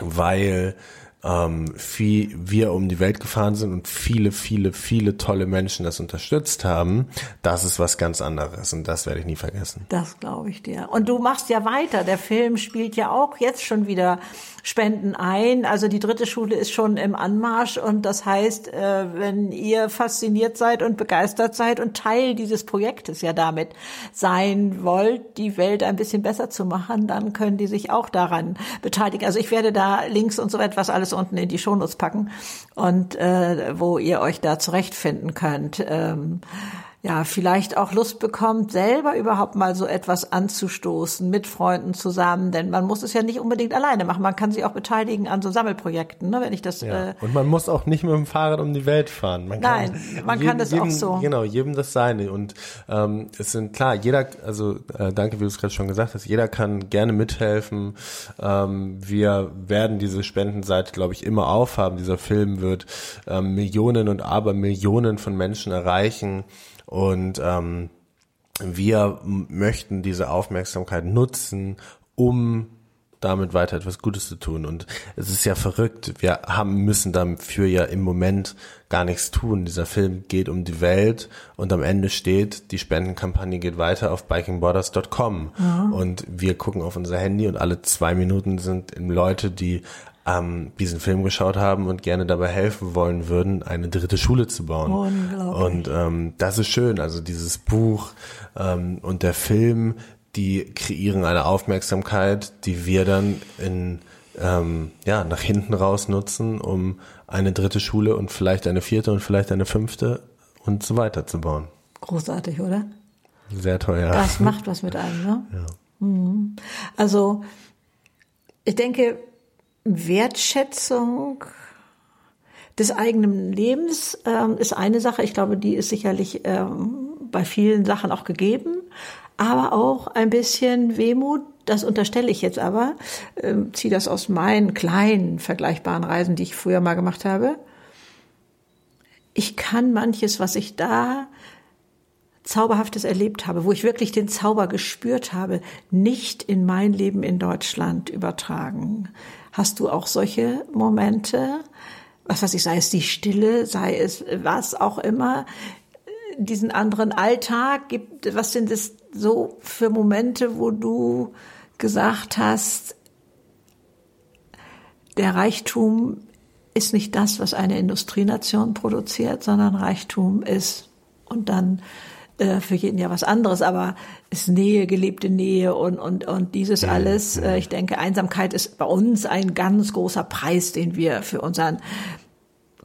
weil ähm, wie wir um die Welt gefahren sind und viele, viele, viele tolle Menschen das unterstützt haben, das ist was ganz anderes und das werde ich nie vergessen. Das glaube ich dir. Und du machst ja weiter. Der Film spielt ja auch jetzt schon wieder Spenden ein. Also die dritte Schule ist schon im Anmarsch und das heißt, äh, wenn ihr fasziniert seid und begeistert seid und Teil dieses Projektes ja damit sein wollt, die Welt ein bisschen besser zu machen, dann können die sich auch daran beteiligen. Also ich werde da Links und so etwas alles unten in die Shownotes packen und äh, wo ihr euch da zurechtfinden könnt. Ähm, ja, vielleicht auch Lust bekommt, selber überhaupt mal so etwas anzustoßen mit Freunden zusammen, denn man muss es ja nicht unbedingt alleine machen. Man kann sich auch beteiligen an so Sammelprojekten, ne, wenn ich das. Ja. Äh und man muss auch nicht mit dem Fahrrad um die Welt fahren. Man Nein, man jedem, kann das jedem, auch so. Genau, jedem das seine. Und ähm, es sind klar, jeder, also äh, danke, wie du es gerade schon gesagt hast, jeder kann gerne mithelfen. Ähm, wir werden diese Spendenseite, glaube ich, immer aufhaben. Dieser Film wird ähm, Millionen und aber Millionen von Menschen erreichen. Und ähm, wir möchten diese Aufmerksamkeit nutzen, um damit weiter etwas Gutes zu tun. Und es ist ja verrückt. Wir haben, müssen dafür ja im Moment gar nichts tun. Dieser Film geht um die Welt und am Ende steht, die Spendenkampagne geht weiter auf bikingborders.com. Mhm. Und wir gucken auf unser Handy und alle zwei Minuten sind Leute, die ähm, diesen Film geschaut haben und gerne dabei helfen wollen würden, eine dritte Schule zu bauen. Unglaublich. Und ähm, das ist schön. Also dieses Buch ähm, und der Film die kreieren eine Aufmerksamkeit, die wir dann in ähm, ja nach hinten raus nutzen, um eine dritte Schule und vielleicht eine vierte und vielleicht eine fünfte und so weiter zu bauen. Großartig, oder? Sehr teuer. Das macht was mit einem, ne? Ja. Mhm. Also ich denke, Wertschätzung des eigenen Lebens ähm, ist eine Sache. Ich glaube, die ist sicherlich ähm, bei vielen Sachen auch gegeben. Aber auch ein bisschen Wehmut, das unterstelle ich jetzt aber, ähm, ziehe das aus meinen kleinen vergleichbaren Reisen, die ich früher mal gemacht habe. Ich kann manches, was ich da Zauberhaftes erlebt habe, wo ich wirklich den Zauber gespürt habe, nicht in mein Leben in Deutschland übertragen. Hast du auch solche Momente? Was weiß ich, sei es die Stille, sei es was auch immer, diesen anderen Alltag gibt, was sind es so für Momente, wo du gesagt hast, der Reichtum ist nicht das, was eine Industrienation produziert, sondern Reichtum ist und dann äh, für jeden ja was anderes, aber ist Nähe, gelebte Nähe und, und, und dieses alles. Äh, ich denke, Einsamkeit ist bei uns ein ganz großer Preis, den wir für unseren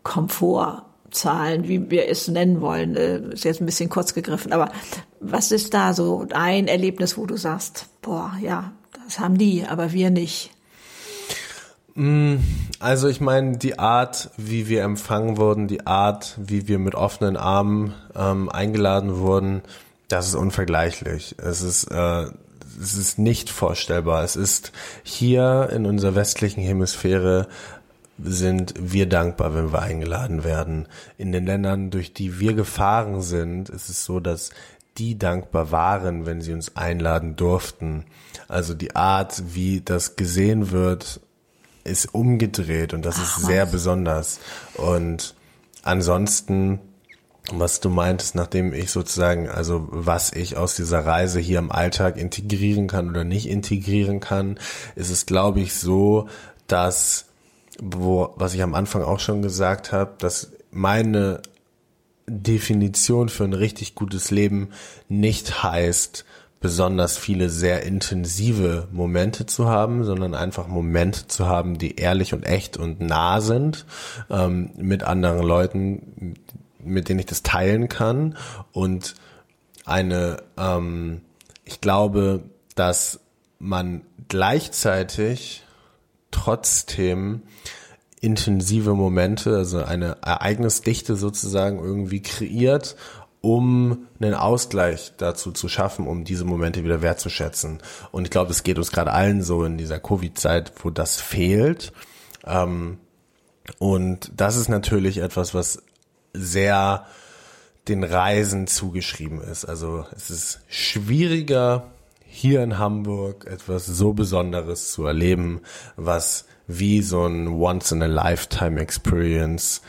Komfort zahlen, wie wir es nennen wollen. Äh, ist jetzt ein bisschen kurz gegriffen, aber was ist da so ein Erlebnis, wo du sagst, boah, ja, das haben die, aber wir nicht? Mm, also ich meine, die Art, wie wir empfangen wurden, die Art, wie wir mit offenen Armen ähm, eingeladen wurden, das ist unvergleichlich. Es ist, äh, es ist nicht vorstellbar. Es ist hier in unserer westlichen Hemisphäre sind wir dankbar, wenn wir eingeladen werden. In den Ländern, durch die wir gefahren sind, ist es so, dass die dankbar waren, wenn sie uns einladen durften. Also die Art, wie das gesehen wird, ist umgedreht und das Ach, ist sehr was. besonders. Und ansonsten, was du meintest, nachdem ich sozusagen, also was ich aus dieser Reise hier im Alltag integrieren kann oder nicht integrieren kann, ist es, glaube ich, so, dass, wo, was ich am Anfang auch schon gesagt habe, dass meine Definition für ein richtig gutes Leben nicht heißt, besonders viele sehr intensive Momente zu haben, sondern einfach Momente zu haben, die ehrlich und echt und nah sind ähm, mit anderen Leuten, mit denen ich das teilen kann. Und eine, ähm, ich glaube, dass man gleichzeitig trotzdem intensive Momente, also eine Ereignisdichte sozusagen irgendwie kreiert um einen Ausgleich dazu zu schaffen, um diese Momente wieder wertzuschätzen. Und ich glaube, es geht uns gerade allen so in dieser Covid-Zeit, wo das fehlt. Ähm, und das ist natürlich etwas, was sehr den Reisen zugeschrieben ist. Also es ist schwieriger, hier in Hamburg etwas so Besonderes zu erleben, was wie so ein Once-in-a-Lifetime-Experience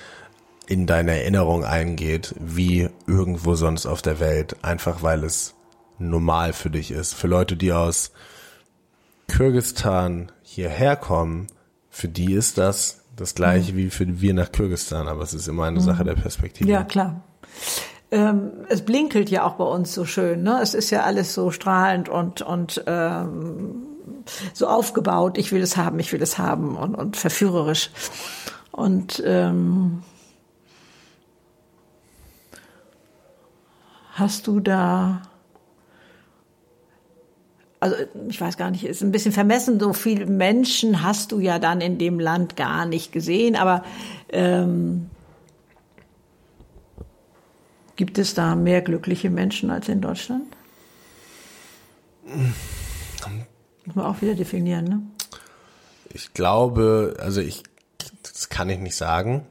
in deine Erinnerung eingeht, wie irgendwo sonst auf der Welt, einfach weil es normal für dich ist. Für Leute, die aus Kyrgyzstan hierher kommen, für die ist das das gleiche mhm. wie für wir nach Kyrgyzstan, aber es ist immer eine mhm. Sache der Perspektive. Ja, klar. Ähm, es blinkelt ja auch bei uns so schön, ne? Es ist ja alles so strahlend und und ähm, so aufgebaut. Ich will es haben, ich will es haben und, und verführerisch. Und ähm, Hast du da, also ich weiß gar nicht, ist ein bisschen vermessen, so viele Menschen hast du ja dann in dem Land gar nicht gesehen, aber ähm, gibt es da mehr glückliche Menschen als in Deutschland? Muss man auch wieder definieren, ne? Ich glaube, also ich, das kann ich nicht sagen.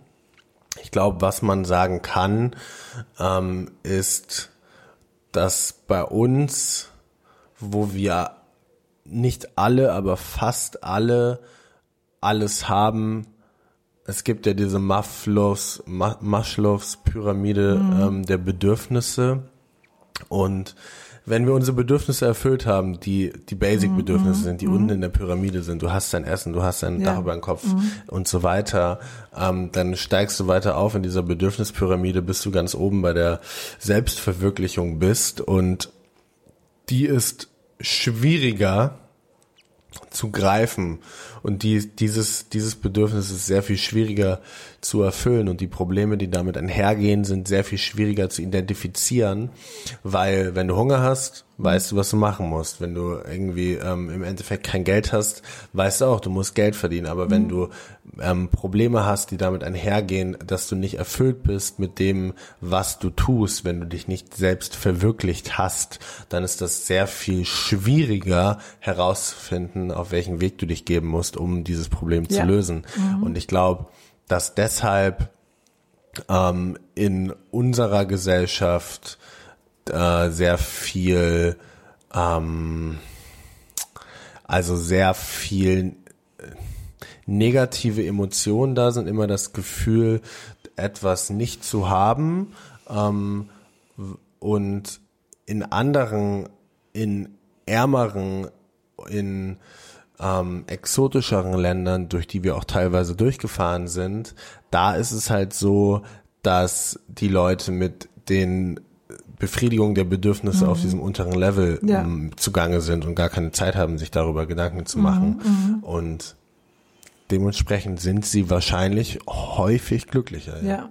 Ich glaube, was man sagen kann, ähm, ist, dass bei uns, wo wir nicht alle, aber fast alle alles haben, es gibt ja diese Maslows, Maslows Pyramide mhm. ähm, der Bedürfnisse und wenn wir unsere Bedürfnisse erfüllt haben, die die Basic-Bedürfnisse mhm. sind, die mhm. unten in der Pyramide sind, du hast dein Essen, du hast dein ja. Dach über den Kopf mhm. und so weiter, ähm, dann steigst du weiter auf in dieser Bedürfnispyramide, bis du ganz oben bei der Selbstverwirklichung bist und die ist schwieriger zu greifen und die, dieses, dieses Bedürfnis ist sehr viel schwieriger zu erfüllen und die Probleme, die damit einhergehen, sind sehr viel schwieriger zu identifizieren, weil wenn du Hunger hast, weißt du, was du machen musst. Wenn du irgendwie ähm, im Endeffekt kein Geld hast, weißt du auch, du musst Geld verdienen. Aber mhm. wenn du ähm, Probleme hast, die damit einhergehen, dass du nicht erfüllt bist mit dem, was du tust, wenn du dich nicht selbst verwirklicht hast, dann ist das sehr viel schwieriger herauszufinden, auf welchen Weg du dich geben musst, um dieses Problem ja. zu lösen. Mhm. Und ich glaube, dass deshalb ähm, in unserer Gesellschaft äh, sehr viel, ähm, also sehr viel äh, negative Emotionen da sind, immer das Gefühl, etwas nicht zu haben ähm, und in anderen, in ärmeren, in ähm, exotischeren Ländern, durch die wir auch teilweise durchgefahren sind, da ist es halt so, dass die Leute mit den Befriedigung der Bedürfnisse mhm. auf diesem unteren Level ja. um, zugange sind und gar keine Zeit haben, sich darüber Gedanken zu machen. Mhm, mhm. und dementsprechend sind sie wahrscheinlich häufig glücklicher. Ja. ja.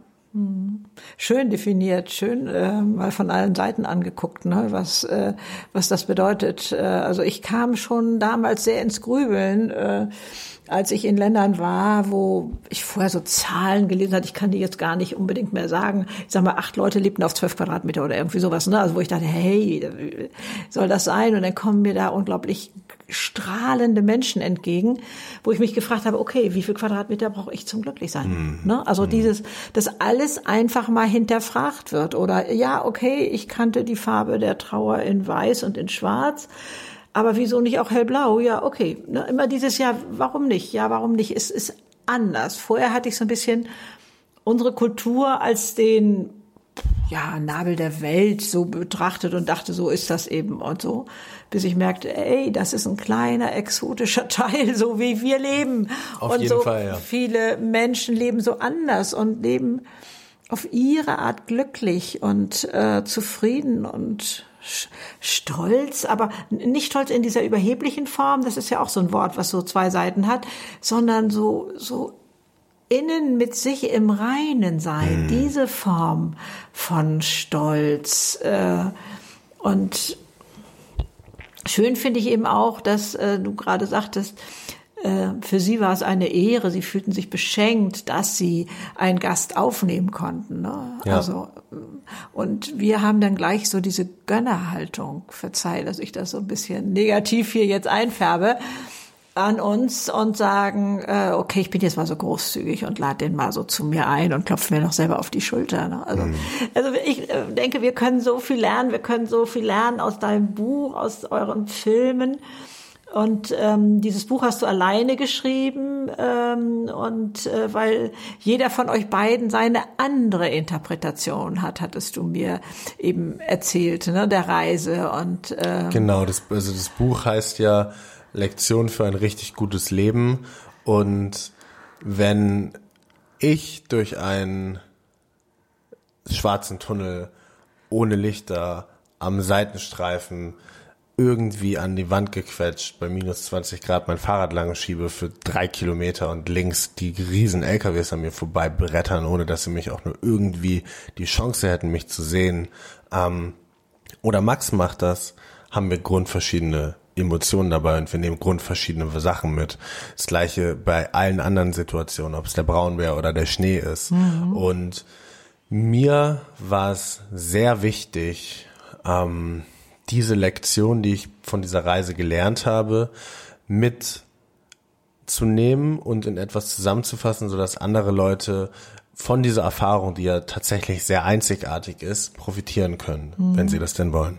Schön definiert, schön äh, mal von allen Seiten angeguckt, ne, was äh, was das bedeutet. Äh, also ich kam schon damals sehr ins Grübeln. Äh, als ich in Ländern war, wo ich vorher so Zahlen gelesen hatte, ich kann die jetzt gar nicht unbedingt mehr sagen. Ich sag mal, acht Leute lebten auf zwölf Quadratmeter oder irgendwie sowas, ne? Also wo ich dachte, hey, soll das sein? Und dann kommen mir da unglaublich strahlende Menschen entgegen, wo ich mich gefragt habe, okay, wie viel Quadratmeter brauche ich zum Glücklichsein? Mhm. Ne? Also mhm. dieses, dass alles einfach mal hinterfragt wird oder ja, okay, ich kannte die Farbe der Trauer in Weiß und in Schwarz aber wieso nicht auch hellblau? Ja, okay. Ne, immer dieses Jahr, warum nicht? Ja, warum nicht? Es ist anders. Vorher hatte ich so ein bisschen unsere Kultur als den ja, Nabel der Welt so betrachtet und dachte, so ist das eben und so, bis ich merkte, ey, das ist ein kleiner exotischer Teil, so wie wir leben. Auf und jeden so Fall, ja. viele Menschen leben so anders und leben auf ihre Art glücklich und äh, zufrieden und stolz, aber nicht stolz in dieser überheblichen Form, das ist ja auch so ein Wort, was so zwei Seiten hat, sondern so, so innen mit sich im Reinen sein, hm. diese Form von Stolz. Äh, und schön finde ich eben auch, dass äh, du gerade sagtest, äh, für sie war es eine Ehre, sie fühlten sich beschenkt, dass sie einen Gast aufnehmen konnten. Ne? Ja. Also, und wir haben dann gleich so diese Gönnerhaltung, verzeih, dass ich das so ein bisschen negativ hier jetzt einfärbe, an uns und sagen, äh, okay, ich bin jetzt mal so großzügig und lade den mal so zu mir ein und klopfe mir noch selber auf die Schulter. Ne? Also, mhm. also ich äh, denke, wir können so viel lernen, wir können so viel lernen aus deinem Buch, aus euren Filmen. Und ähm, dieses Buch hast du alleine geschrieben ähm, und äh, weil jeder von euch beiden seine andere Interpretation hat, hattest du mir eben erzählt, ne, der Reise und ähm, genau, das also das Buch heißt ja Lektion für ein richtig gutes Leben und wenn ich durch einen schwarzen Tunnel ohne Lichter am Seitenstreifen irgendwie an die Wand gequetscht, bei minus 20 Grad mein Fahrrad lang schiebe für drei Kilometer und links die riesen LKWs an mir vorbei brettern, ohne dass sie mich auch nur irgendwie die Chance hätten, mich zu sehen. Ähm, oder Max macht das, haben wir grundverschiedene Emotionen dabei und wir nehmen grundverschiedene Sachen mit. Das gleiche bei allen anderen Situationen, ob es der Braunbär oder der Schnee ist. Mhm. Und mir war es sehr wichtig, ähm, diese Lektion, die ich von dieser Reise gelernt habe, mitzunehmen und in etwas zusammenzufassen, sodass andere Leute von dieser Erfahrung, die ja tatsächlich sehr einzigartig ist, profitieren können, mhm. wenn sie das denn wollen.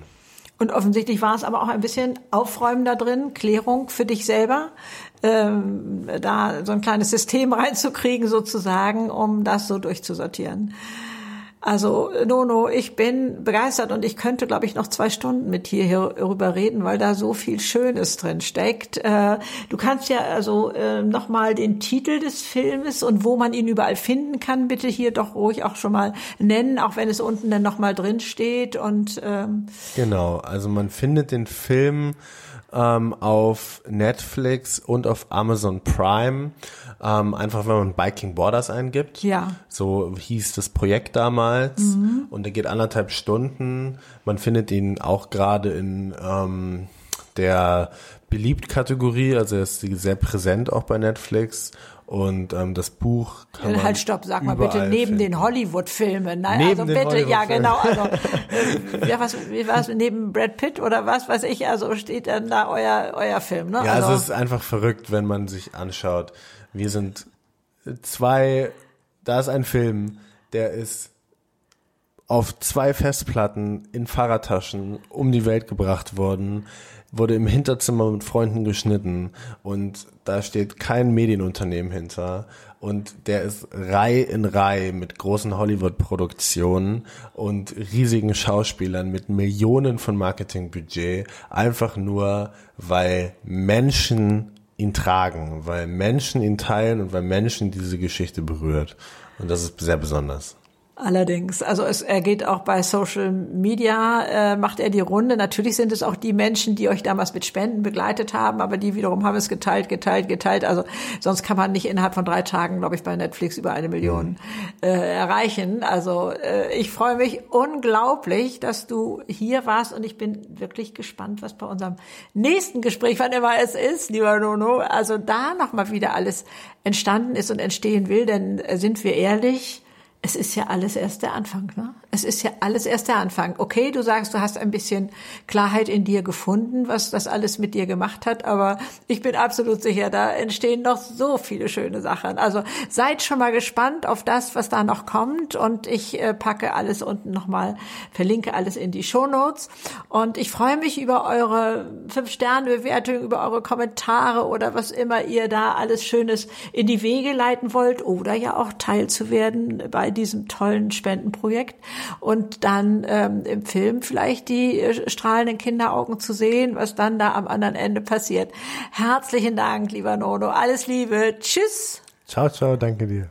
Und offensichtlich war es aber auch ein bisschen Aufräumen da drin, Klärung für dich selber, ähm, da so ein kleines System reinzukriegen sozusagen, um das so durchzusortieren. Also Nono, ich bin begeistert und ich könnte, glaube ich, noch zwei Stunden mit dir hierüber reden, weil da so viel Schönes drin steckt. Äh, du kannst ja also äh, nochmal den Titel des Filmes und wo man ihn überall finden kann, bitte hier doch ruhig auch schon mal nennen, auch wenn es unten dann nochmal drin steht. Und ähm genau, also man findet den Film ähm, auf Netflix und auf Amazon Prime. Ähm, einfach wenn man Biking Borders eingibt. Ja. So hieß das Projekt damals. Mhm. Und der geht anderthalb Stunden. Man findet ihn auch gerade in ähm, der Beliebt-Kategorie, also er ist sehr präsent auch bei Netflix. Und ähm, das Buch kann Halt, stopp, sag mal bitte, neben finden. den Hollywood-Filmen. Nein, Neben also bitte, ja genau. Also, äh, ja, was, wie war's, neben Brad Pitt oder was weiß ich, also steht dann da euer, euer Film, ne? Ja, also es ist einfach verrückt, wenn man sich anschaut. Wir sind zwei, da ist ein Film, der ist auf zwei Festplatten in Fahrradtaschen um die Welt gebracht worden, wurde im Hinterzimmer mit Freunden geschnitten und da steht kein Medienunternehmen hinter und der ist Reihe in Reihe mit großen Hollywood-Produktionen und riesigen Schauspielern mit Millionen von Marketingbudget, einfach nur, weil Menschen ihn tragen, weil Menschen ihn teilen und weil Menschen diese Geschichte berührt. Und das ist sehr besonders. Allerdings, also es, er geht auch bei Social Media, äh, macht er die Runde. Natürlich sind es auch die Menschen, die euch damals mit Spenden begleitet haben, aber die wiederum haben es geteilt, geteilt, geteilt. Also sonst kann man nicht innerhalb von drei Tagen, glaube ich, bei Netflix über eine Million äh, erreichen. Also äh, ich freue mich unglaublich, dass du hier warst und ich bin wirklich gespannt, was bei unserem nächsten Gespräch, wann immer es ist, lieber Nono, also da nochmal wieder alles entstanden ist und entstehen will, denn äh, sind wir ehrlich, es ist ja alles erst der Anfang, ne? Es ist ja alles erst der Anfang. Okay, du sagst, du hast ein bisschen Klarheit in dir gefunden, was das alles mit dir gemacht hat, aber ich bin absolut sicher, da entstehen noch so viele schöne Sachen. Also seid schon mal gespannt auf das, was da noch kommt und ich äh, packe alles unten nochmal, verlinke alles in die Shownotes und ich freue mich über eure Fünf-Sterne-Bewertung, über eure Kommentare oder was immer ihr da alles Schönes in die Wege leiten wollt oder ja auch teilzuwerden bei diesem tollen Spendenprojekt und dann ähm, im Film vielleicht die äh, strahlenden Kinderaugen zu sehen, was dann da am anderen Ende passiert. Herzlichen Dank, lieber Nono. Alles Liebe. Tschüss. Ciao, ciao, danke dir.